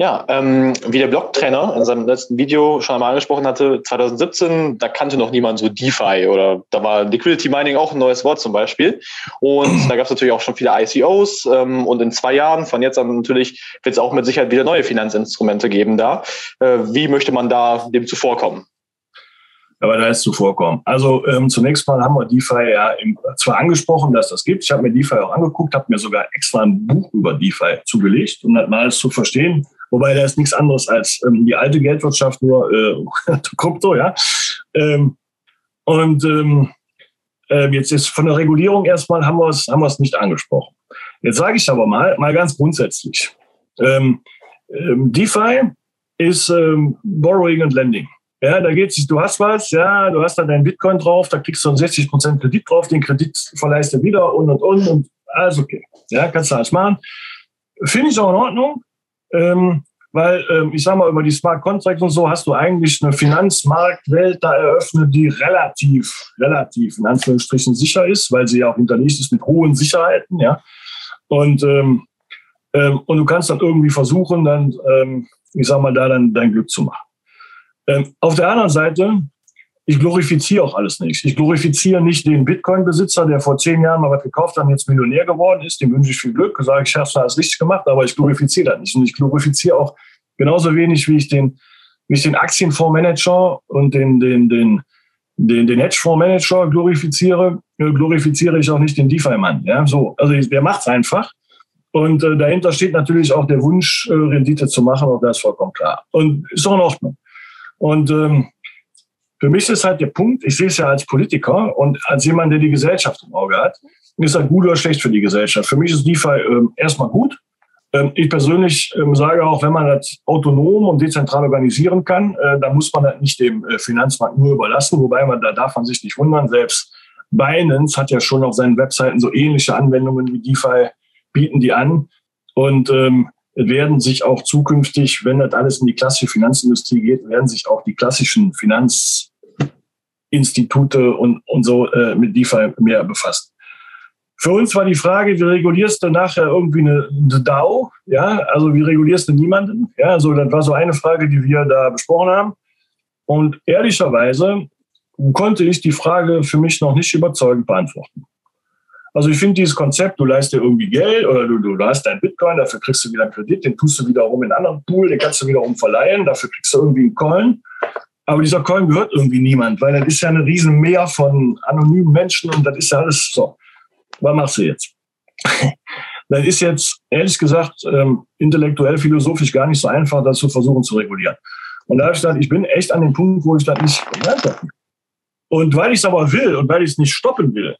B: Ja, ähm, wie der Blog-Trainer in seinem letzten Video schon einmal angesprochen hatte, 2017, da kannte noch niemand so DeFi oder da war Liquidity Mining auch ein neues Wort zum Beispiel. Und da gab es natürlich auch schon viele ICOs ähm, und in zwei Jahren, von jetzt an natürlich, wird es auch mit Sicherheit wieder neue Finanzinstrumente geben da. Äh, wie möchte man da dem zuvorkommen?
C: Aber da ist zuvorkommen. Also ähm, zunächst mal haben wir DeFi ja im, zwar angesprochen, dass das gibt. Ich habe mir DeFi auch angeguckt, habe mir sogar extra ein Buch über DeFi zugelegt, um das mal zu verstehen. Wobei da ist nichts anderes als ähm, die alte Geldwirtschaft, nur äh, Krypto, ja. Ähm, und ähm, äh, jetzt ist von der Regulierung erstmal haben wir es haben wir es nicht angesprochen. Jetzt sage ich aber mal, mal ganz grundsätzlich. Ähm, ähm, DeFi ist ähm, Borrowing and Lending. Ja, da geht's, du hast was, ja, du hast dann deinen Bitcoin drauf, da kriegst du einen 60 Prozent Kredit drauf, den Kredit verleihst du wieder und und und und alles okay. Ja, kannst du alles machen. Finde ich auch in Ordnung. Ähm, weil ähm, ich sage mal, über die Smart Contracts und so hast du eigentlich eine Finanzmarktwelt da eröffnet, die relativ, relativ in Anführungsstrichen sicher ist, weil sie ja auch hinterlegt ist mit hohen Sicherheiten, ja. Und, ähm, ähm, und du kannst dann irgendwie versuchen, dann, ähm, ich sag mal, da dann dein Glück zu machen. Ähm, auf der anderen Seite ich glorifiziere auch alles nicht. Ich glorifiziere nicht den Bitcoin-Besitzer, der vor zehn Jahren mal was gekauft hat und jetzt Millionär geworden ist. Dem wünsche ich viel Glück. Sage ich, hast du alles richtig gemacht, aber ich glorifiziere das nicht. Und ich glorifiziere auch genauso wenig, wie ich den, wie ich den Aktienfondsmanager und den, den, den, den, den Hedgefondsmanager glorifiziere, äh, glorifiziere ich auch nicht den DeFi-Mann. Ja, so. Also der macht es einfach. Und äh, dahinter steht natürlich auch der Wunsch, äh, Rendite zu machen, auch das ist vollkommen klar. Und ist auch in Ordnung. Und ähm, für mich ist halt der Punkt, ich sehe es ja als Politiker und als jemand, der die Gesellschaft im Auge hat, ist das gut oder schlecht für die Gesellschaft. Für mich ist DeFi äh, erstmal gut, Ähm, ich persönlich ähm, sage auch, wenn man das autonom und dezentral organisieren kann, äh, dann muss man das nicht dem äh, Finanzmarkt nur überlassen, wobei man da darf man sich nicht wundern. Selbst Binance hat ja schon auf seinen Webseiten so ähnliche Anwendungen wie DeFi, bieten die an und ähm, werden sich auch zukünftig, wenn das alles in die klassische Finanzindustrie geht, werden sich auch die klassischen Finanzinstitute und, und so äh, mit DeFi mehr befassen. Für uns war die Frage, wie regulierst du nachher irgendwie eine, eine DAO? Ja, also wie regulierst du niemanden? Ja, also das war so eine Frage, die wir da besprochen haben. Und ehrlicherweise konnte ich die Frage für mich noch nicht überzeugend beantworten. Also ich finde dieses Konzept, du leist dir irgendwie Geld oder du, du hast deinen Bitcoin, dafür kriegst du wieder einen Kredit, den tust du wiederum in einen anderen Pool, den kannst du wiederum verleihen, dafür kriegst du irgendwie einen Coin. Aber dieser Coin gehört irgendwie niemand, weil das ist ja eine riesen Meer von anonymen Menschen und das ist ja alles so was machst du jetzt? das ist jetzt, ehrlich gesagt, ähm, intellektuell, philosophisch gar nicht so einfach, das zu versuchen zu regulieren. Und da habe ich gesagt, ich bin echt an dem Punkt, wo ich das nicht habe. Und weil ich es aber will und weil ich es nicht stoppen will,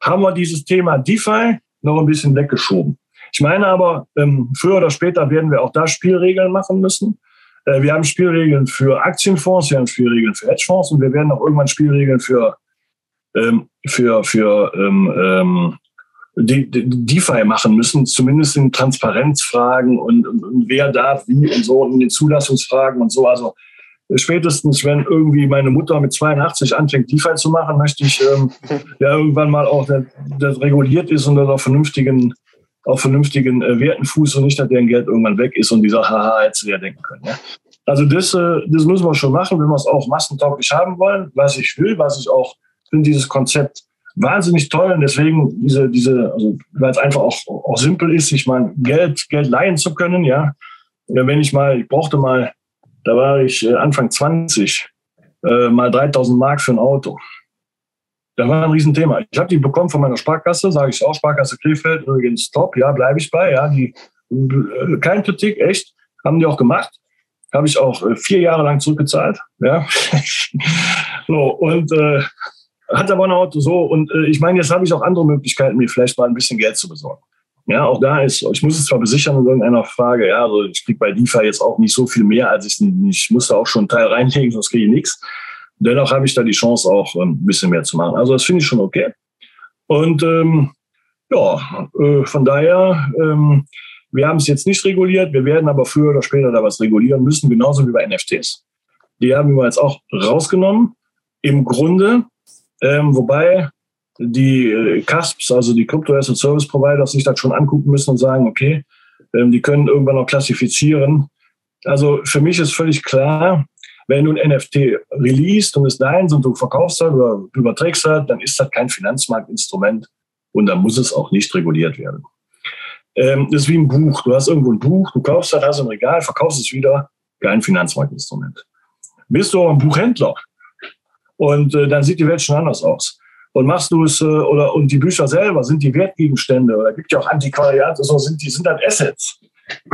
C: haben wir dieses Thema DeFi noch ein bisschen weggeschoben. Ich meine aber, ähm, früher oder später werden wir auch da Spielregeln machen müssen. Äh, wir haben Spielregeln für Aktienfonds, wir haben Spielregeln für Hedgefonds und wir werden auch irgendwann Spielregeln für ähm, für, für ähm, ähm, die, die DeFi machen müssen, zumindest in Transparenzfragen und, und, und, wer darf wie und so und in den Zulassungsfragen und so. Also spätestens, wenn irgendwie meine Mutter mit 82 anfängt, DeFi zu machen, möchte ich ähm, ja irgendwann mal auch, dass das reguliert ist und das auf vernünftigen, auf vernünftigen äh, Werten fußt und nicht, dass deren Geld irgendwann weg ist und dieser haha, hätte ja denken können. Ja? Also das, äh, das müssen wir schon machen, wenn wir es auch massentauglich haben wollen, was ich will, was ich auch finde dieses Konzept wahnsinnig toll und deswegen diese, diese, also weil es einfach auch, auch simpel ist, ich meine, Geld, Geld leihen zu können, ja. Wenn ich mal, ich brauchte mal, da war ich äh, Anfang 20, äh, mal 3000 Mark für ein Auto. Da war ein Riesenthema. Ich habe die bekommen von meiner Sparkasse, sage ich auch, Sparkasse Krefeld, übrigens top, ja, bleibe ich bei, ja, die, äh, Kritik, echt, haben die auch gemacht. Habe ich auch äh, vier Jahre lang zurückgezahlt, ja. so, und äh, hat aber ein Auto so. Und ich meine, jetzt habe ich auch andere Möglichkeiten, mir vielleicht mal ein bisschen Geld zu besorgen. Ja, auch da ist, ich muss es zwar besichern in irgendeiner Frage, ja, also ich kriege bei DeFi jetzt auch nicht so viel mehr, als ich, ich musste auch schon einen Teil reinlegen, sonst kriege ich nichts. Dennoch habe ich da die Chance, auch ähm, ein bisschen mehr zu machen. Also das finde ich schon okay. Und ähm, ja, äh, von daher, ähm, wir haben es jetzt nicht reguliert, wir werden aber früher oder später da was regulieren müssen, genauso wie bei NFTs. Die haben wir jetzt auch rausgenommen. Im Grunde ähm, wobei die äh, CASPs, also die Crypto Asset Service Provider, sich das schon angucken müssen und sagen, okay, ähm, die können irgendwann noch klassifizieren. Also für mich ist völlig klar, wenn du ein NFT releast und es deins und du verkaufst das oder überträgst das, dann ist das kein Finanzmarktinstrument und dann muss es auch nicht reguliert werden. Ähm, das ist wie ein Buch. Du hast irgendwo ein Buch, du kaufst das, hast ein Regal, verkaufst es wieder, kein Finanzmarktinstrument. Bist du aber ein Buchhändler, und äh, dann sieht die Welt schon anders aus. Und machst du es, äh, oder und die Bücher selber sind die Wertgegenstände, oder gibt ja auch Antiquariate, so sind die sind dann Assets.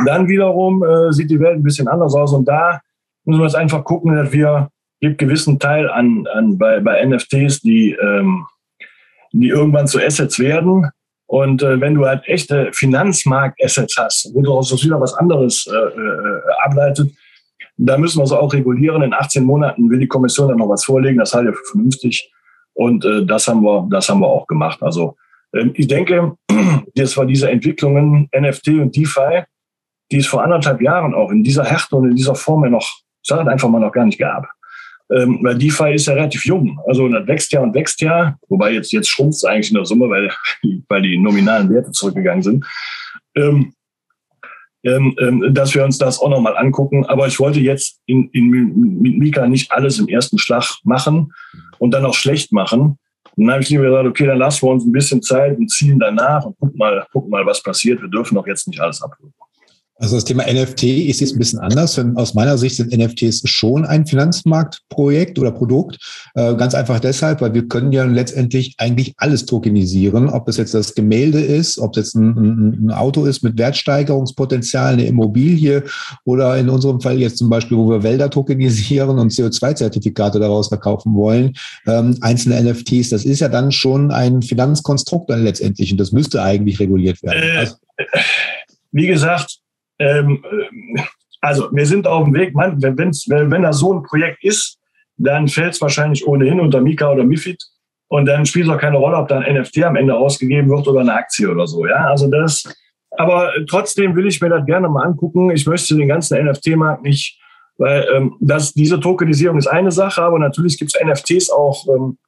C: Dann wiederum äh, sieht die Welt ein bisschen anders aus. Und da müssen wir jetzt einfach gucken, dass wir gibt gewissen Teil an, an bei, bei NFTs, die, ähm, die irgendwann zu Assets werden. Und äh, wenn du halt echte Finanzmarkt-Assets hast, wo auch so wieder was anderes äh, äh, ableitet, da müssen wir es auch regulieren. In 18 Monaten will die Kommission dann noch was vorlegen. Das halte ich für vernünftig. Und äh, das haben wir, das haben wir auch gemacht. Also ähm, ich denke, das war diese Entwicklungen NFT und DeFi, die es vor anderthalb Jahren auch in dieser Härte und in dieser Form ja noch, ich sage einfach mal noch gar nicht gab. Ähm, weil DeFi ist ja relativ jung. Also das wächst ja und wächst ja, wobei jetzt, jetzt schrumpft es eigentlich in der Summe, weil, weil die nominalen Werte zurückgegangen sind. Ähm, dass wir uns das auch nochmal angucken. Aber ich wollte jetzt in, in, mit Mika nicht alles im ersten Schlag machen und dann auch schlecht machen. Und dann habe ich lieber gesagt, okay, dann lassen wir uns ein bisschen Zeit und ziehen danach und gucken mal, gucken mal, was passiert. Wir dürfen doch jetzt nicht alles abwürgen.
A: Also das Thema NFT ist jetzt ein bisschen anders. Aus meiner Sicht sind NFTs schon ein Finanzmarktprojekt oder Produkt. Äh, ganz einfach deshalb, weil wir können ja letztendlich eigentlich alles tokenisieren. Ob es jetzt das Gemälde ist, ob es jetzt ein, ein Auto ist mit Wertsteigerungspotenzial, eine Immobilie oder in unserem Fall jetzt zum Beispiel, wo wir Wälder tokenisieren und CO2-Zertifikate daraus verkaufen wollen, ähm, einzelne NFTs. Das ist ja dann schon ein Finanzkonstrukt dann letztendlich und das müsste eigentlich reguliert werden. Äh,
C: also, wie gesagt, ähm, äh, also wir sind auf dem Weg, man, wenn, wenn, wenn da so ein Projekt ist, dann fällt es wahrscheinlich ohnehin unter Mika oder Mifid. Und dann spielt es auch keine Rolle, ob da ein NFT am Ende ausgegeben wird oder eine Aktie oder so. Ja, also das, aber trotzdem will ich mir das gerne mal angucken. Ich möchte den ganzen NFT-Markt nicht, weil ähm, das, diese Tokenisierung ist eine Sache, aber natürlich gibt es NFTs auch, ähm,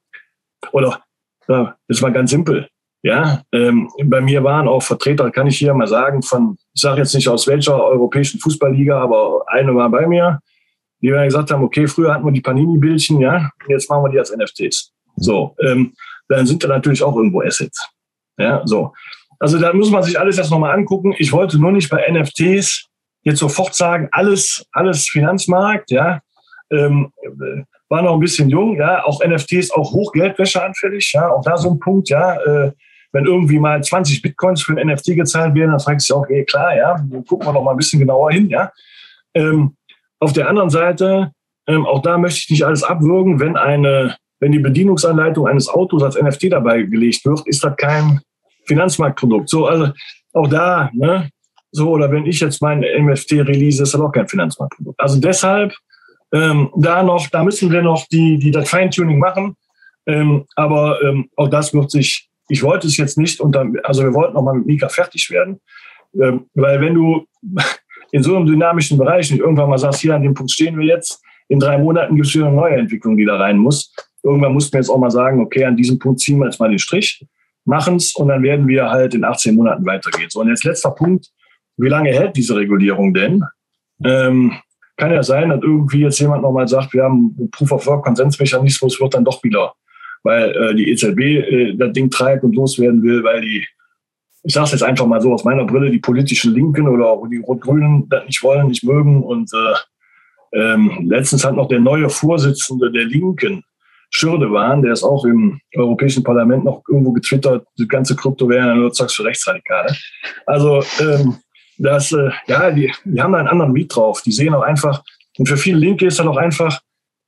C: oder ja, das war ganz simpel. Ja, ähm, bei mir waren auch Vertreter, kann ich hier mal sagen, von, ich sage jetzt nicht aus welcher europäischen Fußballliga, aber eine war bei mir, die wir gesagt haben, okay, früher hatten wir die Panini-Bildchen, ja, jetzt machen wir die als NFTs. So, ähm, dann sind da natürlich auch irgendwo Assets. Ja, so. Also da muss man sich alles erst nochmal angucken. Ich wollte nur nicht bei NFTs jetzt sofort sagen, alles, alles Finanzmarkt, ja. Ähm, war noch ein bisschen jung, ja. Auch NFTs, auch Hochgeldwäsche anfällig, ja. Auch da so ein Punkt, ja. Äh, wenn irgendwie mal 20 Bitcoins für ein NFT gezahlt werden, dann fragt sich auch, okay, klar, ja, dann gucken wir noch mal ein bisschen genauer hin, ja. Ähm, auf der anderen Seite, ähm, auch da möchte ich nicht alles abwürgen, wenn eine, wenn die Bedienungsanleitung eines Autos als NFT dabei gelegt wird, ist das kein Finanzmarktprodukt. So, also auch da, ne, so, oder wenn ich jetzt mein NFT release, ist das auch kein Finanzmarktprodukt. Also deshalb, ähm, da noch, da müssen wir noch die, die das Feintuning machen. Ähm, aber ähm, auch das wird sich, ich wollte es jetzt nicht unter, also wir wollten noch mal mit Mika fertig werden, ähm, weil wenn du in so einem dynamischen Bereich nicht irgendwann mal sagst, hier an dem Punkt stehen wir jetzt, in drei Monaten gibt es wieder eine neue Entwicklung, die da rein muss. Irgendwann mussten wir jetzt auch mal sagen, okay, an diesem Punkt ziehen wir jetzt mal den Strich, machen es und dann werden wir halt in 18 Monaten weitergehen. So, und jetzt letzter Punkt, wie lange hält diese Regulierung denn? Ähm, kann ja sein, dass irgendwie jetzt jemand nochmal sagt, wir haben Proof of Work Konsensmechanismus, wird dann doch wieder, weil äh, die EZB äh, das Ding treibt und loswerden will, weil die, ich sage es jetzt einfach mal so aus meiner Brille, die politischen Linken oder auch die Rot-Grünen das nicht wollen, nicht mögen. Und äh, ähm, letztens hat noch der neue Vorsitzende der Linken, Schürde waren, der ist auch im Europäischen Parlament noch irgendwo getwittert, die ganze Krypto wäre nur Zeugs für Rechtsradikale. Also ähm, das, äh, ja, die, die haben da einen anderen Miet drauf. Die sehen auch einfach, und für viele Linke ist dann auch einfach,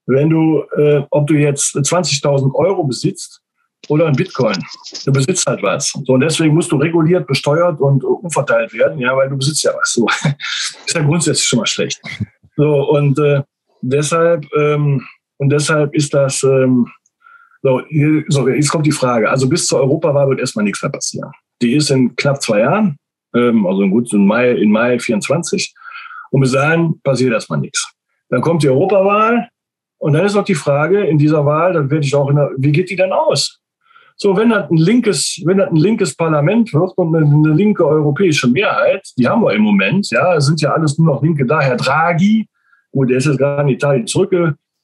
C: wenn du, äh, ob du jetzt 20.000 Euro besitzt oder ein Bitcoin, du besitzt halt was. So, und deswegen musst du reguliert, besteuert und umverteilt werden, ja, weil du besitzt ja was. So. ist ja grundsätzlich schon mal schlecht. So, und äh, deshalb, ähm, und deshalb ist das, ähm, so, hier, so, jetzt kommt die Frage. Also bis zur Europawahl wird erstmal nichts mehr passieren. Die ist in knapp zwei Jahren ähm, also in gut in Mai, in Mai 24. Und bis dahin passiert erstmal nichts. Dann kommt die Europawahl und dann ist noch die Frage in dieser Wahl, dann werde ich auch in der, wie geht die denn aus? So, wenn das ein linkes, wenn das ein linkes Parlament wird und eine, eine linke europäische Mehrheit, die haben wir im Moment, ja, sind ja alles nur noch Linke da, Herr Draghi, gut, der ist jetzt gerade in Italien zurück,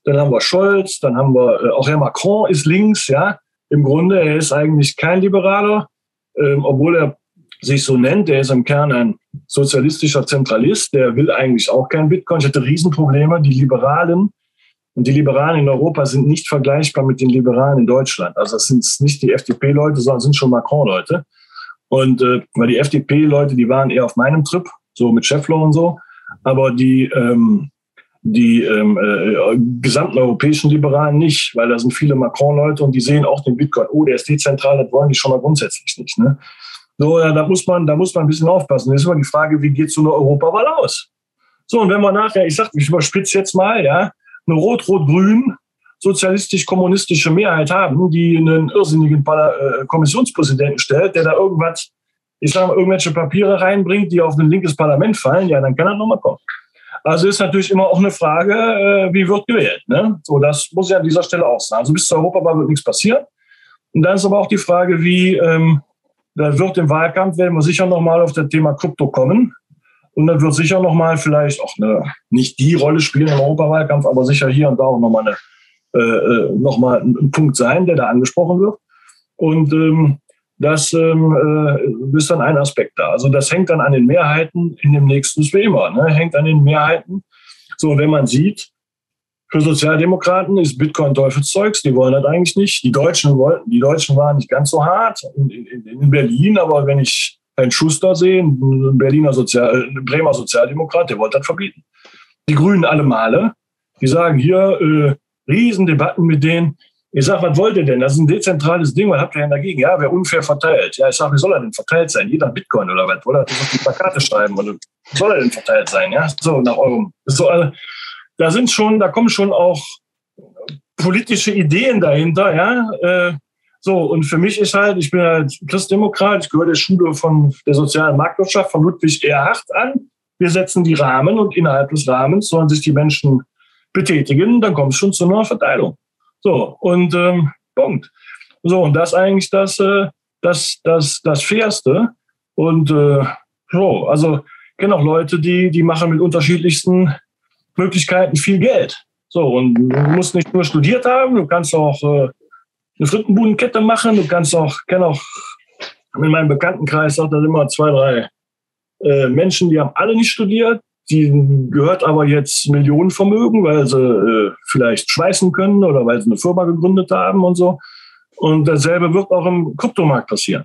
C: dann haben wir Scholz, dann haben wir, äh, auch Herr Macron ist links, ja, im Grunde, er ist eigentlich kein Liberaler, ähm, obwohl er sich so nennt, der ist im Kern ein sozialistischer Zentralist, der will eigentlich auch kein Bitcoin. Ich hatte Riesenprobleme. Die Liberalen und die Liberalen in Europa sind nicht vergleichbar mit den Liberalen in Deutschland. Also das sind nicht die FDP-Leute, sondern sind schon Macron-Leute. Und äh, weil die FDP-Leute, die waren eher auf meinem Trip, so mit Scheffler und so. Aber die, ähm, die ähm, äh, gesamten europäischen Liberalen nicht, weil da sind viele Macron-Leute und die sehen auch den Bitcoin, oh, der ist dezentral, das wollen die schon mal grundsätzlich nicht. Ne? So, ja, da muss man, da muss man ein bisschen aufpassen. Das ist immer die Frage, wie geht so eine Europawahl aus? So, und wenn wir nachher, ich sag, ich überspitze jetzt mal, ja, eine rot-rot-grün sozialistisch-kommunistische Mehrheit haben, die einen irrsinnigen äh, Kommissionspräsidenten stellt, der da irgendwas, ich sag mal, irgendwelche Papiere reinbringt, die auf ein linkes Parlament fallen, ja, dann kann er nochmal kommen. Also ist natürlich immer auch eine Frage, äh, wie wird gewählt. Ne? So, das muss ja an dieser Stelle auch sein. Also bis zur Europawahl wird nichts passieren. Und dann ist aber auch die Frage, wie, ähm, da wird im Wahlkampf, werden wir sicher nochmal auf das Thema Krypto kommen. Und dann wird sicher nochmal vielleicht auch eine, nicht die Rolle spielen im Europawahlkampf, aber sicher hier und da auch nochmal eine, äh, äh noch ein Punkt sein, der da angesprochen wird. Und ähm, das ähm, äh, ist dann ein Aspekt da. Also das hängt dann an den Mehrheiten in dem nächsten, das wie immer, ne? hängt an den Mehrheiten. So, wenn man sieht, für Sozialdemokraten ist Bitcoin Teufelszeugs, die wollen das eigentlich nicht. Die Deutschen wollten, die Deutschen waren nicht ganz so hart in, in, in Berlin, aber wenn ich einen Schuster sehe, ein Berliner Sozial, ein Bremer Sozialdemokrat, der wollte das verbieten. Die Grünen alle Male, die sagen hier, äh, Riesendebatten mit denen. Ich sage, was wollt ihr denn? Das ist ein dezentrales Ding, was habt ihr denn dagegen? Ja, wer unfair verteilt. Ja, ich sage, wie soll er denn verteilt sein? Jeder Bitcoin oder was? Wollt ihr das auf die Plakate schreiben? Oder soll er denn verteilt sein? Ja, so nach eurem. So, also, da sind schon, da kommen schon auch politische Ideen dahinter, ja. Äh, so, und für mich ist halt, ich bin halt Christdemokrat, ich gehöre der Schule von der sozialen Marktwirtschaft von Ludwig Erhard an. Wir setzen die Rahmen und innerhalb des Rahmens sollen sich die Menschen betätigen, dann kommt es schon zu einer Verteilung. So, und ähm, Punkt. So, und das ist eigentlich das, äh, das, das, das Fairste. Und äh, so, also ich kenne auch Leute, die, die machen mit unterschiedlichsten Möglichkeiten viel Geld. So, und du musst nicht nur studiert haben, du kannst auch äh, eine Frittenbudenkette machen, du kannst auch, kenne auch in meinem Bekanntenkreis auch da immer zwei, drei äh, Menschen, die haben alle nicht studiert, die gehört aber jetzt Millionenvermögen, weil sie äh, vielleicht schweißen können oder weil sie eine Firma gegründet haben und so. Und dasselbe wird auch im Kryptomarkt passieren.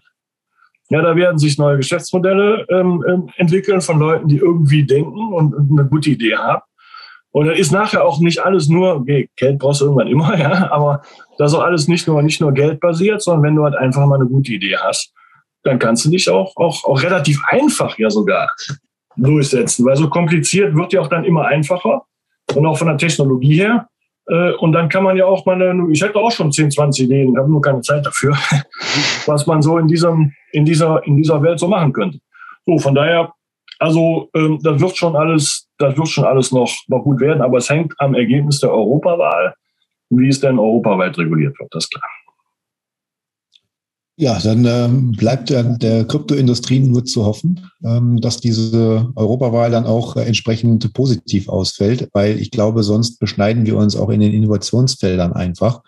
C: Ja, da werden sich neue Geschäftsmodelle ähm, ähm entwickeln von Leuten, die irgendwie denken und eine gute Idee haben. Und dann ist nachher auch nicht alles nur, okay, Geld brauchst du irgendwann immer, ja, aber das ist auch alles nicht nur, nicht nur Geld basiert, sondern wenn du halt einfach mal eine gute Idee hast, dann kannst du dich auch, auch, auch relativ einfach ja sogar durchsetzen, weil so kompliziert wird ja auch dann immer einfacher und auch von der Technologie her. Äh, und dann kann man ja auch mal, eine, ich hätte auch schon 10, 20 Ideen, habe nur keine Zeit dafür, was man so in, diesem, in, dieser, in dieser Welt so machen könnte. So, von daher, also ähm, das wird schon alles, das wird schon alles noch, noch gut werden, aber es hängt am Ergebnis der Europawahl, wie es denn europaweit reguliert wird, das ist klar.
A: Ja, dann ähm, bleibt der, der Kryptoindustrie nur zu hoffen, ähm, dass diese Europawahl dann auch äh, entsprechend positiv ausfällt, weil ich glaube, sonst beschneiden wir uns auch in den Innovationsfeldern einfach.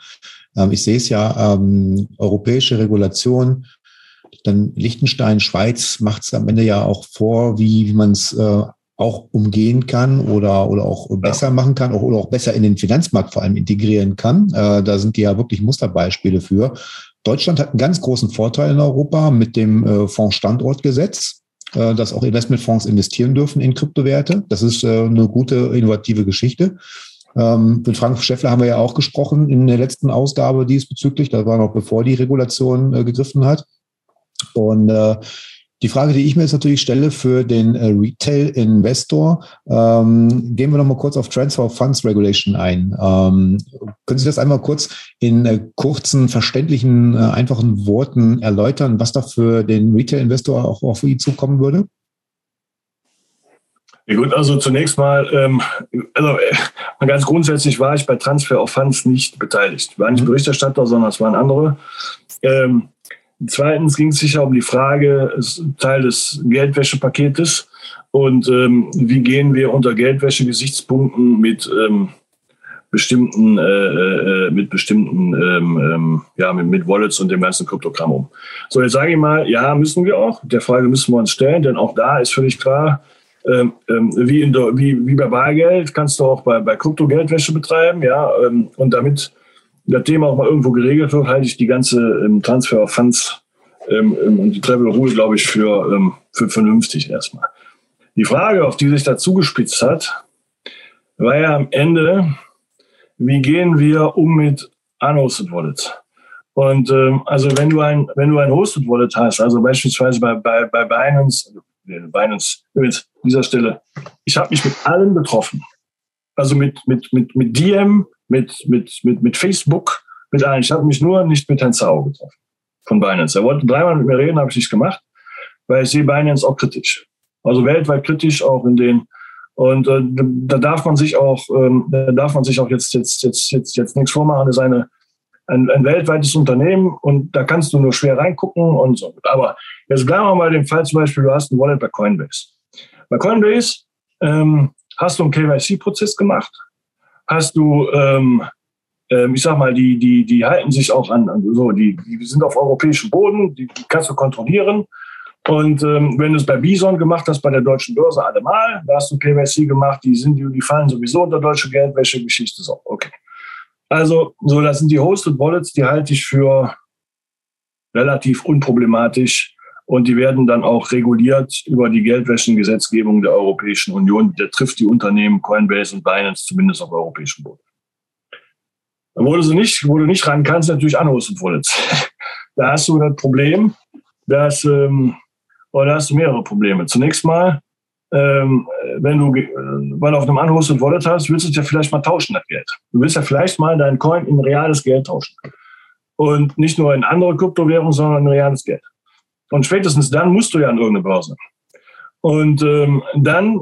A: Ähm, ich sehe es ja, ähm, europäische Regulation, dann Liechtenstein, Schweiz macht es am Ende ja auch vor, wie, wie man es äh, auch umgehen kann oder, oder auch besser ja. machen kann oder auch besser in den Finanzmarkt vor allem integrieren kann. Äh, da sind die ja wirklich Musterbeispiele für. Deutschland hat einen ganz großen Vorteil in Europa mit dem äh, Fondsstandortgesetz, äh, dass auch Investmentfonds investieren dürfen in Kryptowerte. Das ist äh, eine gute, innovative Geschichte. Ähm, mit Frank Schäffler haben wir ja auch gesprochen in der letzten Ausgabe diesbezüglich. Das war noch bevor die Regulation äh, gegriffen hat. Und die Frage, die ich mir jetzt natürlich stelle für den äh, Retail-Investor, ähm, gehen wir noch mal kurz auf Transfer of Funds Regulation ein. Ähm, können Sie das einmal kurz in äh, kurzen, verständlichen, äh, einfachen Worten erläutern, was da für den Retail-Investor auch, auch für ihn zukommen würde?
C: Ja gut, also zunächst mal, ähm, also äh, ganz grundsätzlich war ich bei Transfer of Funds nicht beteiligt. Ich war nicht mhm. Berichterstatter, sondern es waren andere. Ähm, Zweitens ging es sicher um die Frage, ist Teil des Geldwäschepaketes und ähm, wie gehen wir unter Geldwäsche-Gesichtspunkten mit ähm, bestimmten, äh, äh, mit bestimmten, ähm, ähm, ja, mit, mit Wallets und dem ganzen Kryptogramm um. So, jetzt sage ich mal, ja, müssen wir auch. Der Frage müssen wir uns stellen, denn auch da ist völlig klar, ähm, ähm, wie, in wie, wie bei Bargeld kannst du auch bei, bei Krypto Geldwäsche betreiben, ja, ähm, und damit das Thema auch mal irgendwo geregelt wird, halte ich die ganze ähm, Transfer of Funds ähm, ähm, und die Travel Rule, glaube ich, für, ähm, für vernünftig erstmal. Die Frage, auf die sich da zugespitzt hat, war ja am Ende, wie gehen wir um mit Unhosted Wallets? Und ähm, also wenn du ein wenn du ein Hosted Wallet hast, also beispielsweise bei bei, bei Binance, äh, Binance übrigens dieser Stelle, ich habe mich mit allen betroffen, also mit mit mit mit DM, mit, mit, mit, mit Facebook, mit allen. Ich habe mich nur nicht mit Herrn Zau getroffen von Binance. Er wollte dreimal mit mir reden, habe ich nicht gemacht, weil ich sehe Binance auch kritisch. Also weltweit kritisch auch in den und äh, da darf man sich auch, ähm, da darf man sich auch jetzt jetzt jetzt jetzt jetzt nichts vormachen. Das ist eine ein, ein weltweites Unternehmen und da kannst du nur schwer reingucken und so. Aber jetzt bleiben wir mal dem Fall zum Beispiel, du hast ein Wallet bei Coinbase. Bei Coinbase ähm, hast du einen KYC-Prozess gemacht, hast du, ähm, ähm, ich sag mal, die, die, die halten sich auch an, an so, die, die sind auf europäischem Boden, die, die kannst du kontrollieren. Und ähm, wenn du es bei Bison gemacht hast, bei der deutschen Börse allemal, da hast du KYC gemacht, die sind, die, die fallen sowieso unter deutsche Geldwäsche-Geschichte. So, okay. Also, so, das sind die Hosted Wallets, die halte ich für relativ unproblematisch und die werden dann auch reguliert über die Geldwäschengesetzgebung der Europäischen Union. Der trifft die Unternehmen Coinbase und Binance zumindest auf europäischem Boden. Wo du, nicht, wo du nicht ran kannst, natürlich Unhosted Wallets. da hast du das Problem, dass, ähm, oder da hast du mehrere Probleme. Zunächst mal, ähm, wenn du weil auf einem Unhosted Wallet hast, willst du es ja vielleicht mal tauschen, das Geld. Du willst ja vielleicht mal dein Coin in reales Geld tauschen. Und nicht nur in andere Kryptowährungen, sondern in reales Geld. Und spätestens dann musst du ja an irgendeine Börse. Und ähm, dann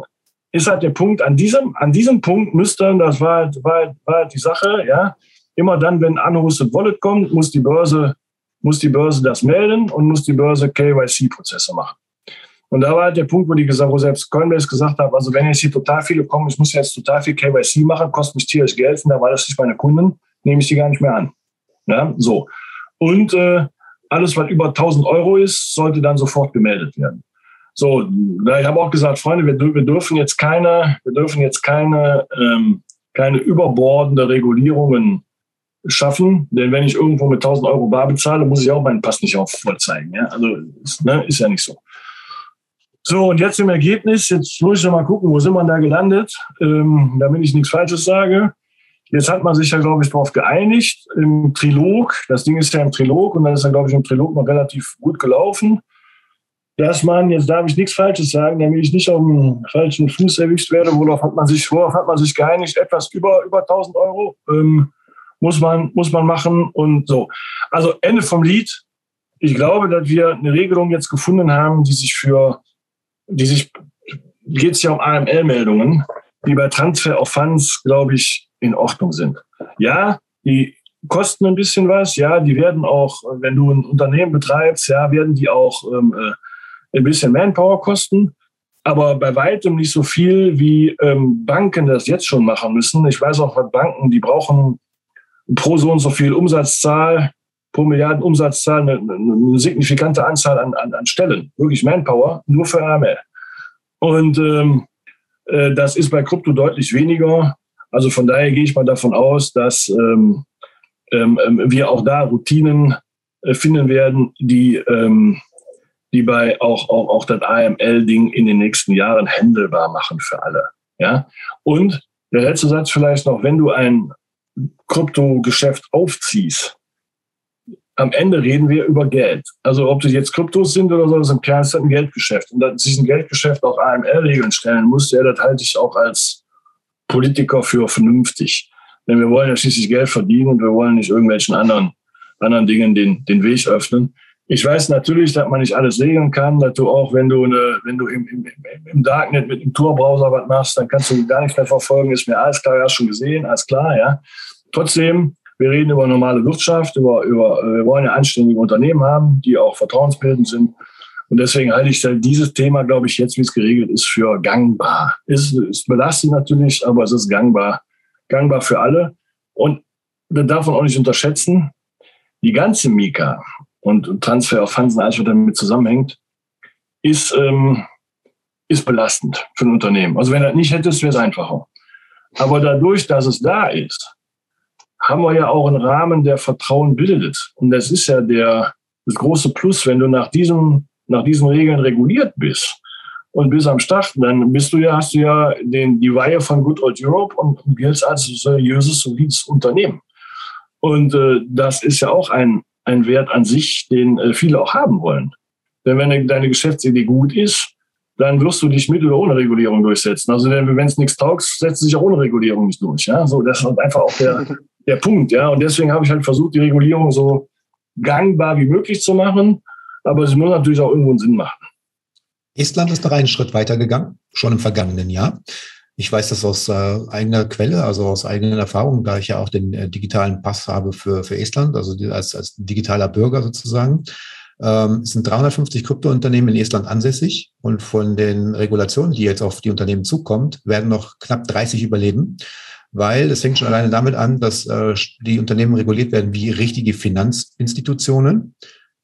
C: ist halt der Punkt, an diesem, an diesem Punkt müsste, das war, war, war die Sache, ja, immer dann, wenn Unhosted Wallet kommt, muss die Börse, muss die Börse das melden und muss die Börse KYC-Prozesse machen. Und da war halt der Punkt, wo die gesagt, wo selbst Coinbase gesagt hat, also wenn jetzt hier total viele kommen, ich muss jetzt total viel KYC machen, kostet mich tierisch Geld, und da war das nicht meine Kunden, nehme ich die gar nicht mehr an. Ja, so. Und äh, alles, was über 1000 Euro ist, sollte dann sofort gemeldet werden. So, ich habe auch gesagt, Freunde, wir, wir, dürfen jetzt keine, wir dürfen jetzt keine, ähm, keine überbordende Regulierungen schaffen, denn wenn ich irgendwo mit 1000 Euro bar bezahle, muss ich auch meinen Pass nicht auf vorzeigen. Ja? Also ist, ne, ist ja nicht so. So, und jetzt im Ergebnis, jetzt muss ich noch mal gucken, wo sind wir da gelandet, ähm, damit ich nichts Falsches sage. Jetzt hat man sich ja, glaube ich, darauf geeinigt im Trilog. Das Ding ist ja im Trilog und dann ist dann, glaube ich, im Trilog noch relativ gut gelaufen, dass man, jetzt darf ich nichts Falsches sagen, damit ich nicht auf dem falschen Fuß erwischt werde, worauf hat man sich, worauf hat man sich geeinigt? Etwas über, über 1000 Euro ähm, muss, man, muss man machen und so. Also Ende vom Lied. Ich glaube, dass wir eine Regelung jetzt gefunden haben, die sich für die sich, geht es ja um AML-Meldungen, die bei Transfer of Funds, glaube ich, in Ordnung sind. Ja, die kosten ein bisschen was, ja, die werden auch, wenn du ein Unternehmen betreibst, ja, werden die auch ähm, äh, ein bisschen Manpower kosten, aber bei weitem nicht so viel, wie ähm, Banken das jetzt schon machen müssen. Ich weiß auch, was Banken, die brauchen pro so und so viel Umsatzzahl, pro Milliarden Umsatzzahl eine, eine signifikante Anzahl an, an, an, Stellen, wirklich Manpower, nur für AML. Und ähm, äh, das ist bei Krypto deutlich weniger. Also von daher gehe ich mal davon aus, dass ähm, ähm, ähm wir auch da Routinen äh, finden werden, die, ähm, die bei auch, auch, auch das AML-Ding in den nächsten Jahren händelbar machen für alle. Ja? Und der letzte Satz vielleicht noch, wenn du ein Kryptogeschäft aufziehst, am Ende reden wir über Geld. Also ob das jetzt Kryptos sind oder so, das ist im Kern ein Geldgeschäft. Und dass sich ein Geldgeschäft auch AML-Regeln stellen muss, ja, das halte ich auch als Politiker für vernünftig. Denn wir wollen ja schließlich Geld verdienen und wir wollen nicht irgendwelchen anderen, anderen Dingen den, den Weg öffnen. Ich weiß natürlich, dass man nicht alles regeln kann, dass du auch, wenn du, eine, wenn du im, im, im Darknet mit dem Tor-Browser was machst, dann kannst du gar nicht mehr verfolgen, ist mir alles klar, ja schon gesehen, alles klar, ja. Trotzdem wir reden über normale Wirtschaft, über, über, wir wollen ja anständige Unternehmen haben, die auch vertrauensbildend sind. Und deswegen halte ich dieses Thema, glaube ich, jetzt, wie es geregelt ist, für gangbar. Ist, ist belastend natürlich, aber es ist gangbar. Gangbar für alle. Und das darf man auch nicht unterschätzen. Die ganze Mika und Transfer auf Hansen, alles was damit zusammenhängt, ist, ähm, ist belastend für ein Unternehmen. Also wenn er nicht hättest, wäre es einfacher. Aber dadurch, dass es da ist, haben wir ja auch einen Rahmen, der Vertrauen bildet. Und das ist ja der, das große Plus, wenn du nach diesem, nach diesen Regeln reguliert bist und bist am Start, dann bist du ja, hast du ja den, die Weihe von Good Old Europe und giltst als seriöses, solides Unternehmen. Und äh, das ist ja auch ein, ein Wert an sich, den äh, viele auch haben wollen. Denn wenn deine Geschäftsidee gut ist, dann wirst du dich mit oder ohne Regulierung durchsetzen. Also wenn es nichts taugt, setzt sich auch ohne Regulierung nicht durch. Ja? So, das ist einfach auch der, der Punkt. Ja? Und deswegen habe ich halt versucht, die Regulierung so gangbar wie möglich zu machen. Aber es muss natürlich auch irgendwo einen Sinn machen.
A: Estland ist da einen Schritt weiter gegangen, schon im vergangenen Jahr. Ich weiß das aus äh, eigener Quelle, also aus eigenen Erfahrungen, da ich ja auch den äh, digitalen Pass habe für, für Estland, also die, als, als digitaler Bürger sozusagen. Ähm, es sind 350 Kryptounternehmen in Estland ansässig und von den Regulationen, die jetzt auf die Unternehmen zukommt, werden noch knapp 30 überleben weil es fängt schon alleine damit an, dass äh, die Unternehmen reguliert werden wie richtige Finanzinstitutionen,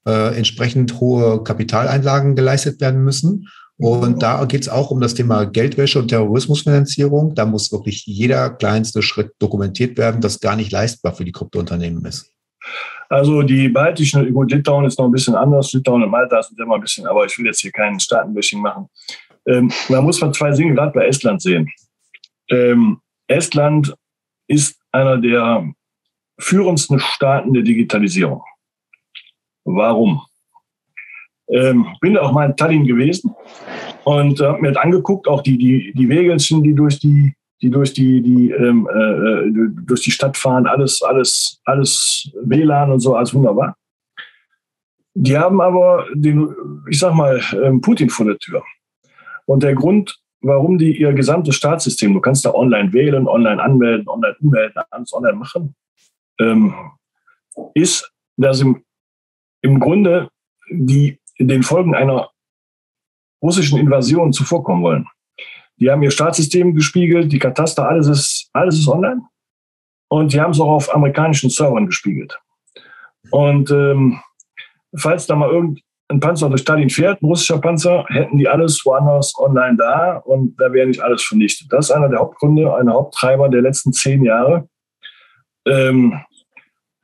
A: äh, entsprechend hohe Kapitaleinlagen geleistet werden müssen. Und da geht es auch um das Thema Geldwäsche und Terrorismusfinanzierung. Da muss wirklich jeder kleinste Schritt dokumentiert werden, das gar nicht leistbar für die Kryptounternehmen ist.
C: Also die baltischen, gut, Litauen ist noch ein bisschen anders, Litauen und Malta sind immer ein bisschen, aber ich will jetzt hier keinen Staatenbashing machen. Ähm, da muss man zwei Dinge gerade bei Estland sehen. Ähm, Estland ist einer der führendsten Staaten der Digitalisierung. Warum? Ähm, bin auch mal in Tallinn gewesen und habe mir angeguckt, auch die, die, die Wegelchen, die durch die, die durch die, die ähm, äh, äh, durch die Stadt fahren, alles, alles, alles WLAN und so, alles wunderbar. Die haben aber den, ich sag mal, ähm, Putin vor der Tür. Und der Grund, warum die ihr gesamtes Staatssystem, du kannst da online wählen, online anmelden, online ummelden, alles online machen, ähm, ist, dass im, im Grunde die den Folgen einer russischen Invasion zuvorkommen wollen. Die haben ihr Staatssystem gespiegelt, die Kataster, alles ist, alles ist online. Und die haben es auch auf amerikanischen Servern gespiegelt. Und ähm, falls da mal irgendein Panzer durch Stalin fährt, ein russischer Panzer, hätten die alles woanders online da und da wäre nicht alles vernichtet. Das ist einer der Hauptgründe, einer Haupttreiber der letzten zehn Jahre. Ähm,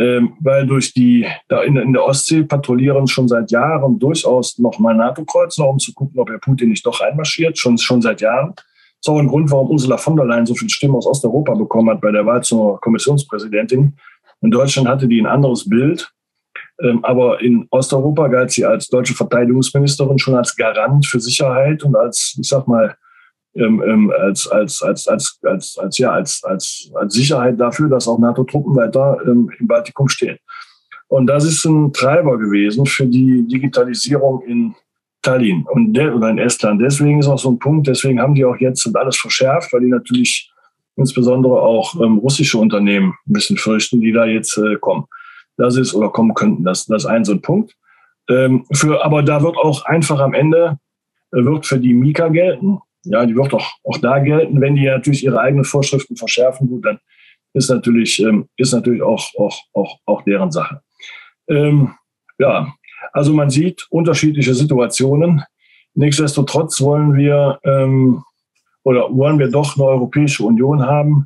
C: ähm, weil durch die, da in, in, der Ostsee patrouillieren schon seit Jahren durchaus nochmal NATO-Kreuzer, um zu gucken, ob Herr Putin nicht doch einmarschiert, schon, schon seit Jahren. Das ist auch ein Grund, warum Ursula von der Leyen so viele Stimmen aus Osteuropa bekommen hat bei der Wahl zur Kommissionspräsidentin. In Deutschland hatte die ein anderes Bild. Ähm, aber in Osteuropa galt sie als deutsche Verteidigungsministerin schon als Garant für Sicherheit und als, ich sag mal, ähm, ähm, als, als, als, als, als, als, ja, als, als, als Sicherheit dafür, dass auch NATO-Truppen weiter ähm, im Baltikum stehen. Und das ist ein Treiber gewesen für die Digitalisierung in Tallinn und de, oder in Estland. Deswegen ist auch so ein Punkt, deswegen haben die auch jetzt und alles verschärft, weil die natürlich insbesondere auch ähm, russische Unternehmen ein bisschen fürchten, die da jetzt äh, kommen. Das ist oder kommen könnten. Das, das ist ein so ein Punkt. Ähm, für, aber da wird auch einfach am Ende, äh, wird für die Mika gelten. Ja, die wird auch, auch da gelten. Wenn die natürlich ihre eigenen Vorschriften verschärfen, gut, dann ist natürlich, ähm, ist natürlich auch, auch, auch, auch deren Sache. Ähm, ja, also man sieht unterschiedliche Situationen. Nichtsdestotrotz wollen wir ähm, oder wollen wir doch eine Europäische Union haben,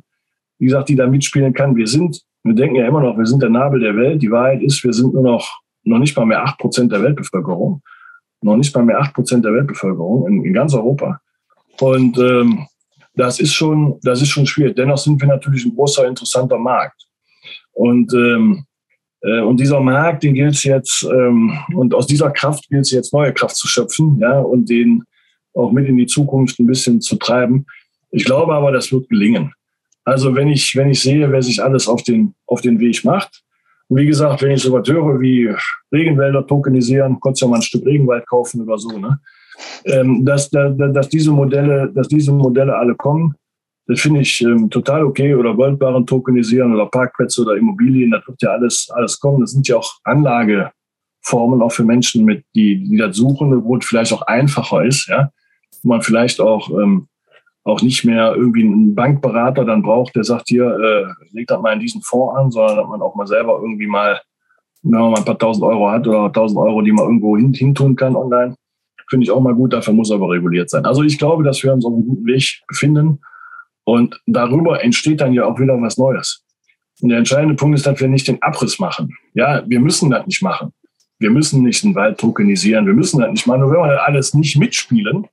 C: wie gesagt, die da mitspielen kann. Wir sind, wir denken ja immer noch, wir sind der Nabel der Welt. Die Wahrheit ist, wir sind nur noch, noch nicht mal mehr acht Prozent der Weltbevölkerung. Noch nicht mal mehr acht Prozent der Weltbevölkerung in, in ganz Europa. Und ähm, das ist schon, das ist schon schwierig. Dennoch sind wir natürlich ein großer, interessanter Markt. Und ähm, äh, und dieser Markt, den gilt es jetzt, ähm, und aus dieser Kraft gilt es jetzt neue Kraft zu schöpfen, ja, und den auch mit in die Zukunft ein bisschen zu treiben. Ich glaube aber, das wird gelingen. Also wenn ich, wenn ich sehe, wer sich alles auf den, auf den Weg macht, und wie gesagt, wenn ich so was höre wie Regenwälder tokenisieren, konntest ja mal ein Stück Regenwald kaufen oder so, ne? Ähm, dass, dass, dass, diese Modelle, dass diese Modelle alle kommen. Das finde ich ähm, total okay. Oder Goldbarren tokenisieren oder Parkplätze oder Immobilien, das wird ja alles, alles kommen. Das sind ja auch Anlageformen, auch für Menschen, mit, die, die das suchen, wo es vielleicht auch einfacher ist, ja. Wo man vielleicht auch, ähm, auch nicht mehr irgendwie einen Bankberater dann braucht, der sagt hier, äh, legt das mal in diesen Fonds an, sondern dass man auch mal selber irgendwie mal, wenn man mal ein paar tausend Euro hat oder tausend Euro, die man irgendwo hin, hin tun kann online, Finde ich auch mal gut, dafür muss aber reguliert sein. Also ich glaube, dass wir uns auf einem guten Weg befinden. Und darüber entsteht dann ja auch wieder was Neues. Und der entscheidende Punkt ist, dass wir nicht den Abriss machen. Ja, wir müssen das nicht machen. Wir müssen nicht den Wald tokenisieren. Wir müssen das nicht machen. Nur wenn wir alles nicht mitspielen,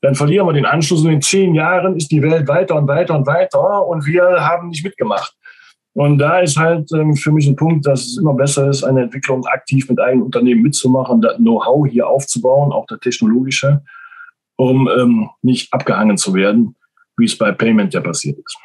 C: dann verlieren wir den Anschluss. Und in zehn Jahren ist die Welt weiter und weiter und weiter und wir haben nicht mitgemacht. Und da ist halt ähm, für mich ein Punkt, dass es immer besser ist, eine Entwicklung aktiv mit eigenen Unternehmen mitzumachen, das Know-how hier aufzubauen, auch der technologische, um ähm, nicht abgehangen zu werden, wie es bei Payment ja passiert ist.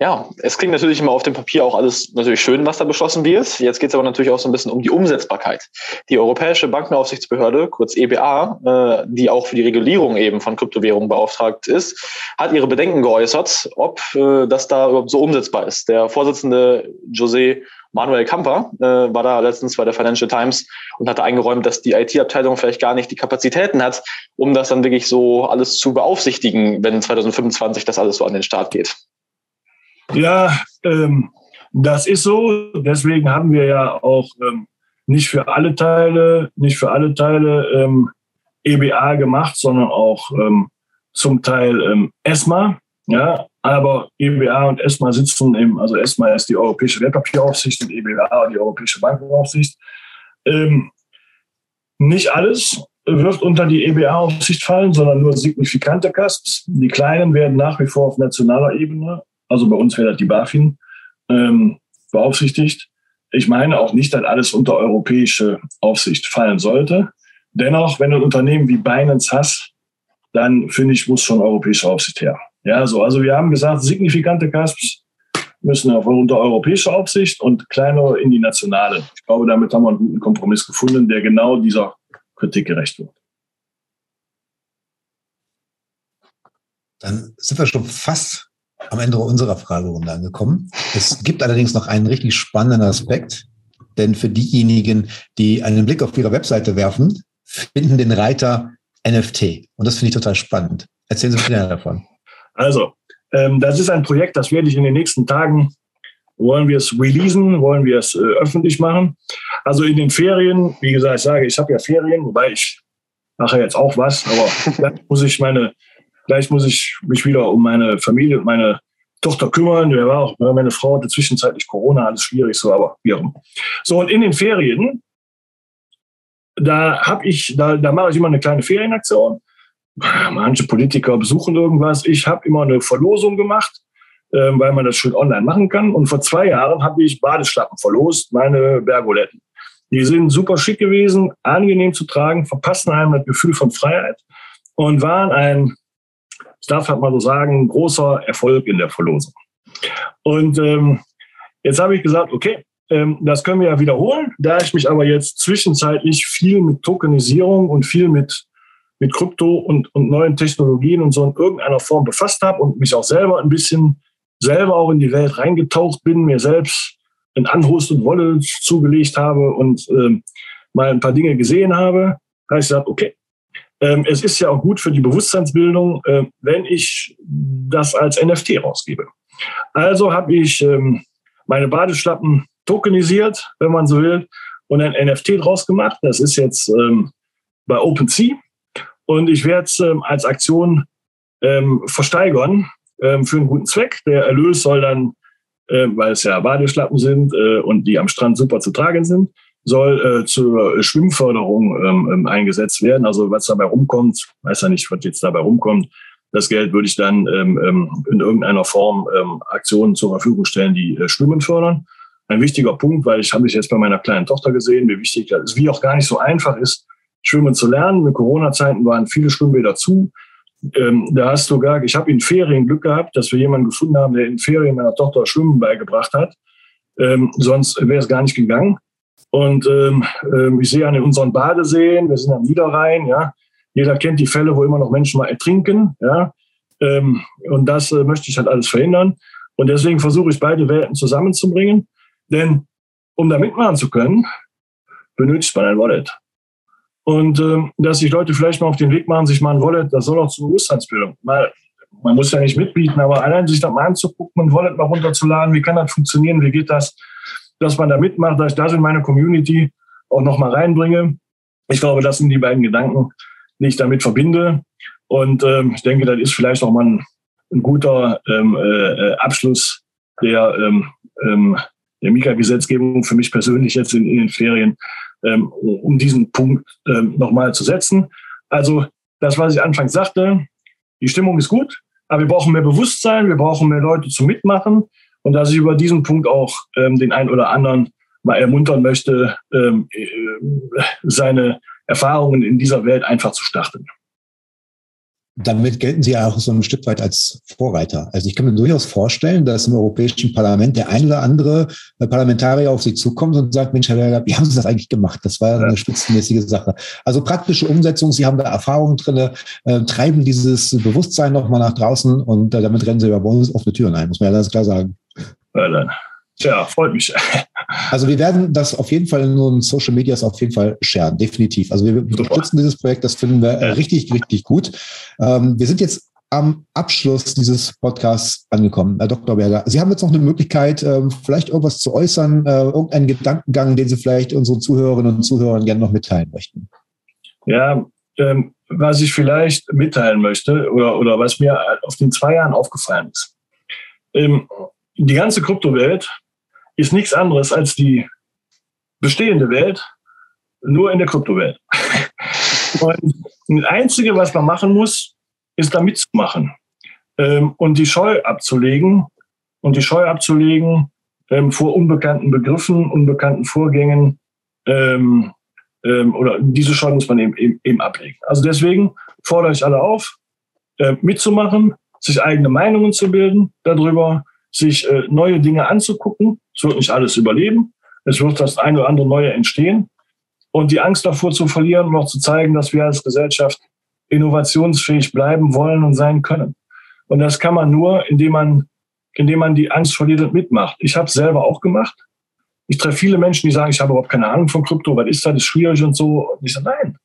B: Ja, es klingt natürlich immer auf dem Papier auch alles natürlich schön, was da beschlossen wird. Jetzt geht es aber natürlich auch so ein bisschen um die Umsetzbarkeit. Die Europäische Bankenaufsichtsbehörde, kurz EBA, äh, die auch für die Regulierung eben von Kryptowährungen beauftragt ist, hat ihre Bedenken geäußert, ob äh, das da überhaupt so umsetzbar ist. Der Vorsitzende José Manuel Camper äh, war da letztens bei der Financial Times und hatte eingeräumt, dass die IT-Abteilung vielleicht gar nicht die Kapazitäten hat, um das dann wirklich so alles zu beaufsichtigen, wenn 2025 das alles so an den Start geht.
C: Ja, ähm, das ist so. Deswegen haben wir ja auch ähm, nicht für alle Teile, nicht für alle Teile ähm, EBA gemacht, sondern auch ähm, zum Teil ähm, ESMA. Ja, aber EBA und ESMA sitzen im, also ESMA ist die Europäische Wertpapieraufsicht und EBA die Europäische Bankenaufsicht. Ähm, nicht alles wird unter die EBA-Aufsicht fallen, sondern nur signifikante Cusps. Die kleinen werden nach wie vor auf nationaler Ebene also bei uns wäre das die BaFin, ähm, beaufsichtigt. Ich meine auch nicht, dass alles unter europäische Aufsicht fallen sollte. Dennoch, wenn du ein Unternehmen wie Binance hast, dann finde ich, muss schon europäische Aufsicht her. Ja, so. Also wir haben gesagt, signifikante CASPs müssen auf unter europäische Aufsicht und kleinere in die nationale. Ich glaube, damit haben wir einen guten Kompromiss gefunden, der genau dieser Kritik gerecht wird.
A: Dann sind wir schon fast am Ende unserer Fragerunde angekommen. Es gibt allerdings noch einen richtig spannenden Aspekt, denn für diejenigen, die einen Blick auf ihre Webseite werfen, finden den Reiter NFT. Und das finde ich total spannend. Erzählen Sie mir mehr davon.
C: Also, ähm, das ist ein Projekt, das werde ich in den nächsten Tagen, wollen wir es releasen, wollen wir es äh, öffentlich machen. Also in den Ferien, wie gesagt, ich sage, ich habe ja Ferien, wobei ich mache jetzt auch was, aber gleich muss ich meine, gleich muss ich mich wieder um meine Familie und meine Tochter kümmern. War auch, meine Frau hatte zwischenzeitlich Corona, alles schwierig so, aber auch immer. So, und in den Ferien, da habe ich, da, da mache ich immer eine kleine Ferienaktion manche Politiker besuchen irgendwas. Ich habe immer eine Verlosung gemacht, ähm, weil man das schön online machen kann. Und vor zwei Jahren habe ich Badeschlappen verlost, meine Bergoletten. Die sind super schick gewesen, angenehm zu tragen, verpassen einem das Gefühl von Freiheit und waren ein, ich darf halt mal so sagen, großer Erfolg in der Verlosung. Und ähm, jetzt habe ich gesagt, okay, ähm, das können wir ja wiederholen. Da ich mich aber jetzt zwischenzeitlich viel mit Tokenisierung und viel mit mit Krypto und, und neuen Technologien und so in irgendeiner Form befasst habe und mich auch selber ein bisschen selber auch in die Welt reingetaucht bin, mir selbst ein Unhost und Wolle zugelegt habe und ähm, mal ein paar Dinge gesehen habe, habe ich gesagt, okay, es ist ja auch gut für die Bewusstseinsbildung, äh, wenn ich das als NFT rausgebe. Also habe ich ähm, meine Badeschlappen tokenisiert, wenn man so will, und ein NFT draus gemacht. Das ist jetzt ähm, bei OpenSea. Und ich werde es ähm, als Aktion ähm, versteigern ähm, für einen guten Zweck. Der Erlös soll dann, weil es ja Badeschlappen sind äh, und die am Strand super zu tragen sind, soll äh, zur Schwimmförderung ähm, ähm, eingesetzt werden. Also was dabei rumkommt, weiß ja nicht, was jetzt dabei rumkommt. Das Geld würde ich dann ähm, ähm, in irgendeiner Form ähm, Aktionen zur Verfügung stellen, die äh, Schwimmen fördern. Ein wichtiger Punkt, weil ich habe mich jetzt bei meiner kleinen Tochter gesehen, wie wichtig das ist, wie auch gar nicht so einfach ist, Schwimmen zu lernen. In Corona-Zeiten waren viele Schwimmbäder zu. Ähm, da hast du gar, ich habe in Ferien Glück gehabt, dass wir jemanden gefunden haben, der in Ferien meiner Tochter Schwimmen beigebracht hat. Ähm, sonst wäre es gar nicht gegangen. Und ähm, ähm, ich sehe an unseren Badeseen, wir sind am Niederrhein, ja. Jeder kennt die Fälle, wo immer noch Menschen mal ertrinken, ja. Ähm, und das äh, möchte ich halt alles verhindern. Und deswegen versuche ich beide Welten zusammenzubringen. Denn um da mitmachen zu können, benötigt man ein Wallet. Und ähm, dass sich Leute vielleicht mal auf den Weg machen, sich mal ein Wallet, das soll auch zur Bewusstseinsbildung. Mal, man muss ja nicht mitbieten, aber allein sich das mal anzugucken, ein Wallet mal runterzuladen, wie kann das funktionieren, wie geht das, dass man da mitmacht, dass ich das in meine Community auch nochmal reinbringe. Ich glaube, das sind die beiden Gedanken, die ich damit verbinde. Und ähm, ich denke, das ist vielleicht auch mal ein, ein guter ähm, äh, Abschluss der, ähm, ähm, der Mika-Gesetzgebung für mich persönlich jetzt in, in den Ferien, ähm, um diesen Punkt ähm, nochmal zu setzen. Also das, was ich anfangs sagte, die Stimmung ist gut, aber wir brauchen mehr Bewusstsein, wir brauchen mehr Leute zum Mitmachen und dass ich über diesen Punkt auch ähm, den einen oder anderen mal ermuntern möchte, ähm, äh, seine Erfahrungen in dieser Welt einfach zu starten
A: damit gelten Sie ja auch so ein Stück weit als Vorreiter. Also ich kann mir durchaus vorstellen, dass im Europäischen Parlament der ein oder andere äh, Parlamentarier auf Sie zukommt und sagt, Mensch, Herr Berger, wie haben Sie das eigentlich gemacht? Das war ja. eine spitzenmäßige Sache. Also praktische Umsetzung, Sie haben da Erfahrungen drin, äh, treiben dieses Bewusstsein nochmal nach draußen und äh, damit rennen Sie über offene Türen ein, muss man ja ganz klar sagen.
C: Tja, freut mich.
A: Also wir werden das auf jeden Fall in unseren Social Medias auf jeden Fall sharen, definitiv. Also wir unterstützen dieses Projekt, das finden wir ja. richtig, richtig gut. Ähm, wir sind jetzt am Abschluss dieses Podcasts angekommen, Herr Dr. Berger. Sie haben jetzt noch eine Möglichkeit, ähm, vielleicht irgendwas zu äußern, äh, irgendeinen Gedankengang, den Sie vielleicht unseren Zuhörerinnen und Zuhörern gerne noch mitteilen möchten.
C: Ja, ähm, was ich vielleicht mitteilen möchte oder, oder was mir auf den zwei Jahren aufgefallen ist. Die ganze Kryptowelt ist nichts anderes als die bestehende Welt, nur in der Kryptowelt. und das Einzige, was man machen muss, ist da mitzumachen ähm, und die Scheu abzulegen. Und die Scheu abzulegen ähm, vor unbekannten Begriffen, unbekannten Vorgängen ähm, ähm, oder diese Scheu muss man eben, eben, eben ablegen. Also deswegen fordere ich alle auf, äh, mitzumachen, sich eigene Meinungen zu bilden darüber, sich äh, neue Dinge anzugucken. Es wird nicht alles überleben. Es wird das eine oder andere Neue entstehen. Und die Angst davor zu verlieren und auch zu zeigen, dass wir als Gesellschaft innovationsfähig bleiben wollen und sein können. Und das kann man nur, indem man, indem man die Angst verliert und mitmacht. Ich habe es selber auch gemacht. Ich treffe viele Menschen, die sagen, ich habe überhaupt keine Ahnung von Krypto, was ist das, ist schwierig und so. Und ich sage, nein,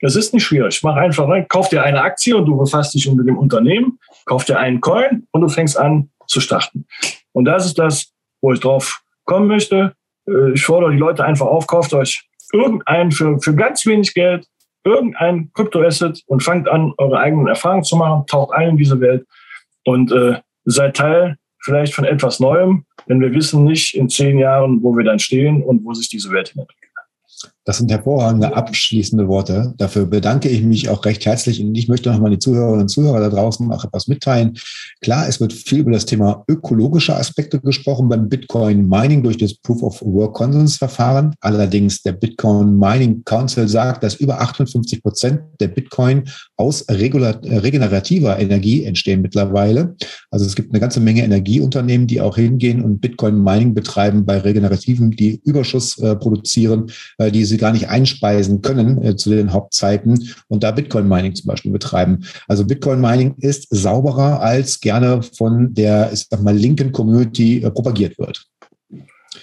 C: das ist nicht schwierig. Mach einfach rein, kauf dir eine Aktie und du befasst dich unter dem Unternehmen, kauf dir einen Coin und du fängst an zu starten. Und das ist das, wo ich drauf kommen möchte. Äh, ich fordere die Leute einfach auf, kauft euch irgendein für, für ganz wenig Geld, irgendein Kryptoasset und fangt an, eure eigenen Erfahrungen zu machen, taucht ein in diese Welt und äh, seid Teil vielleicht von etwas Neuem, denn wir wissen nicht in zehn Jahren, wo wir dann stehen und wo sich diese Welt hinentwickelt.
A: Das sind hervorragende abschließende Worte. Dafür bedanke ich mich auch recht herzlich. Und ich möchte nochmal die Zuhörerinnen und Zuhörer da draußen auch etwas mitteilen. Klar, es wird viel über das Thema ökologische Aspekte gesprochen beim Bitcoin Mining durch das Proof of Work Consens Verfahren. Allerdings der Bitcoin Mining Council sagt, dass über 58 Prozent der Bitcoin aus regenerativer Energie entstehen mittlerweile. Also es gibt eine ganze Menge Energieunternehmen, die auch hingehen und Bitcoin Mining betreiben bei regenerativen, die Überschuss äh, produzieren, äh, die sie gar nicht einspeisen können äh, zu den Hauptzeiten und da Bitcoin Mining zum Beispiel betreiben. Also Bitcoin Mining ist sauberer als gerne von der, ich sag mal, linken Community äh, propagiert wird.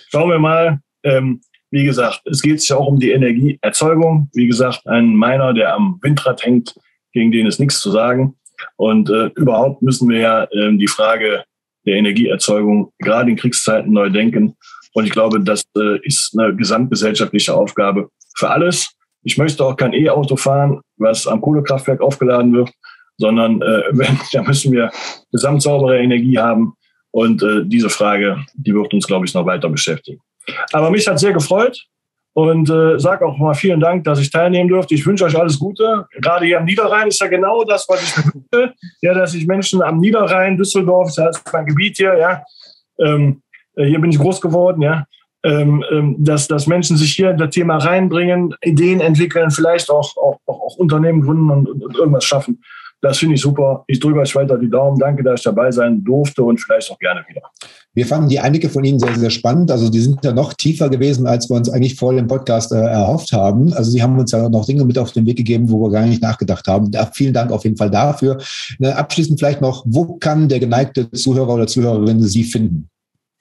C: Schauen wir mal. Ähm, wie gesagt, es geht sich auch um die Energieerzeugung. Wie gesagt, ein Miner, der am Windrad hängt, gegen den ist nichts zu sagen. Und äh, überhaupt müssen wir ja äh, die Frage der Energieerzeugung gerade in Kriegszeiten neu denken. Und ich glaube, das äh, ist eine gesamtgesellschaftliche Aufgabe für alles. Ich möchte auch kein E-Auto fahren, was am Kohlekraftwerk aufgeladen wird, sondern äh, wenn, da müssen wir gesamtsaubere Energie haben. Und äh, diese Frage, die wird uns, glaube ich, noch weiter beschäftigen. Aber mich hat sehr gefreut und äh, sage auch mal vielen Dank, dass ich teilnehmen durfte. Ich wünsche euch alles Gute. Gerade hier am Niederrhein ist ja genau das, was ich wünsche. Ja, dass ich Menschen am Niederrhein, Düsseldorf, das ist mein Gebiet hier, ja, ähm, äh, hier bin ich groß geworden, ja, ähm, ähm, dass, dass Menschen sich hier in das Thema reinbringen, Ideen entwickeln, vielleicht auch, auch, auch Unternehmen gründen und, und irgendwas schaffen. Das finde ich super. Ich drücke euch weiter die Daumen. Danke, dass ich dabei sein durfte und vielleicht auch gerne wieder.
A: Wir fanden die einige von Ihnen sehr, sehr spannend. Also die sind ja noch tiefer gewesen, als wir uns eigentlich vor dem Podcast äh, erhofft haben. Also Sie haben uns ja noch Dinge mit auf den Weg gegeben, wo wir gar nicht nachgedacht haben. Da, vielen Dank auf jeden Fall dafür. Ne, abschließend vielleicht noch, wo kann der geneigte Zuhörer oder Zuhörerin Sie finden?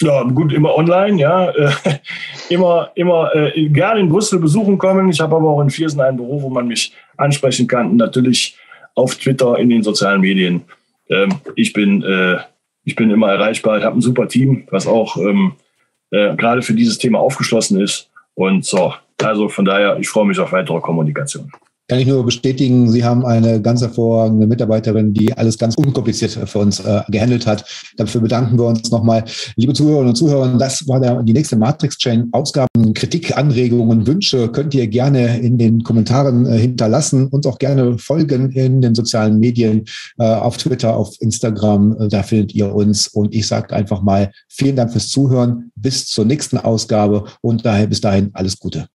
C: Ja, gut, immer online, ja. Immer, immer äh, gerne in Brüssel besuchen kommen. Ich habe aber auch in Viersen ein Büro, wo man mich ansprechen kann. Und natürlich auf Twitter, in den sozialen Medien. Ähm, ich, bin, äh, ich bin immer erreichbar. Ich habe ein super Team, was auch ähm, äh, gerade für dieses Thema aufgeschlossen ist. Und so, also von daher, ich freue mich auf weitere Kommunikation
A: kann ich nur bestätigen, Sie haben eine ganz hervorragende Mitarbeiterin, die alles ganz unkompliziert für uns äh, gehandelt hat. Dafür bedanken wir uns nochmal. Liebe Zuhörerinnen und Zuhörer, das war der, die nächste Matrix-Chain-Ausgaben. Kritik, Anregungen, Wünsche könnt ihr gerne in den Kommentaren äh, hinterlassen und auch gerne folgen in den sozialen Medien, äh, auf Twitter, auf Instagram. Äh, da findet ihr uns. Und ich sage einfach mal vielen Dank fürs Zuhören. Bis zur nächsten Ausgabe und daher bis dahin alles Gute.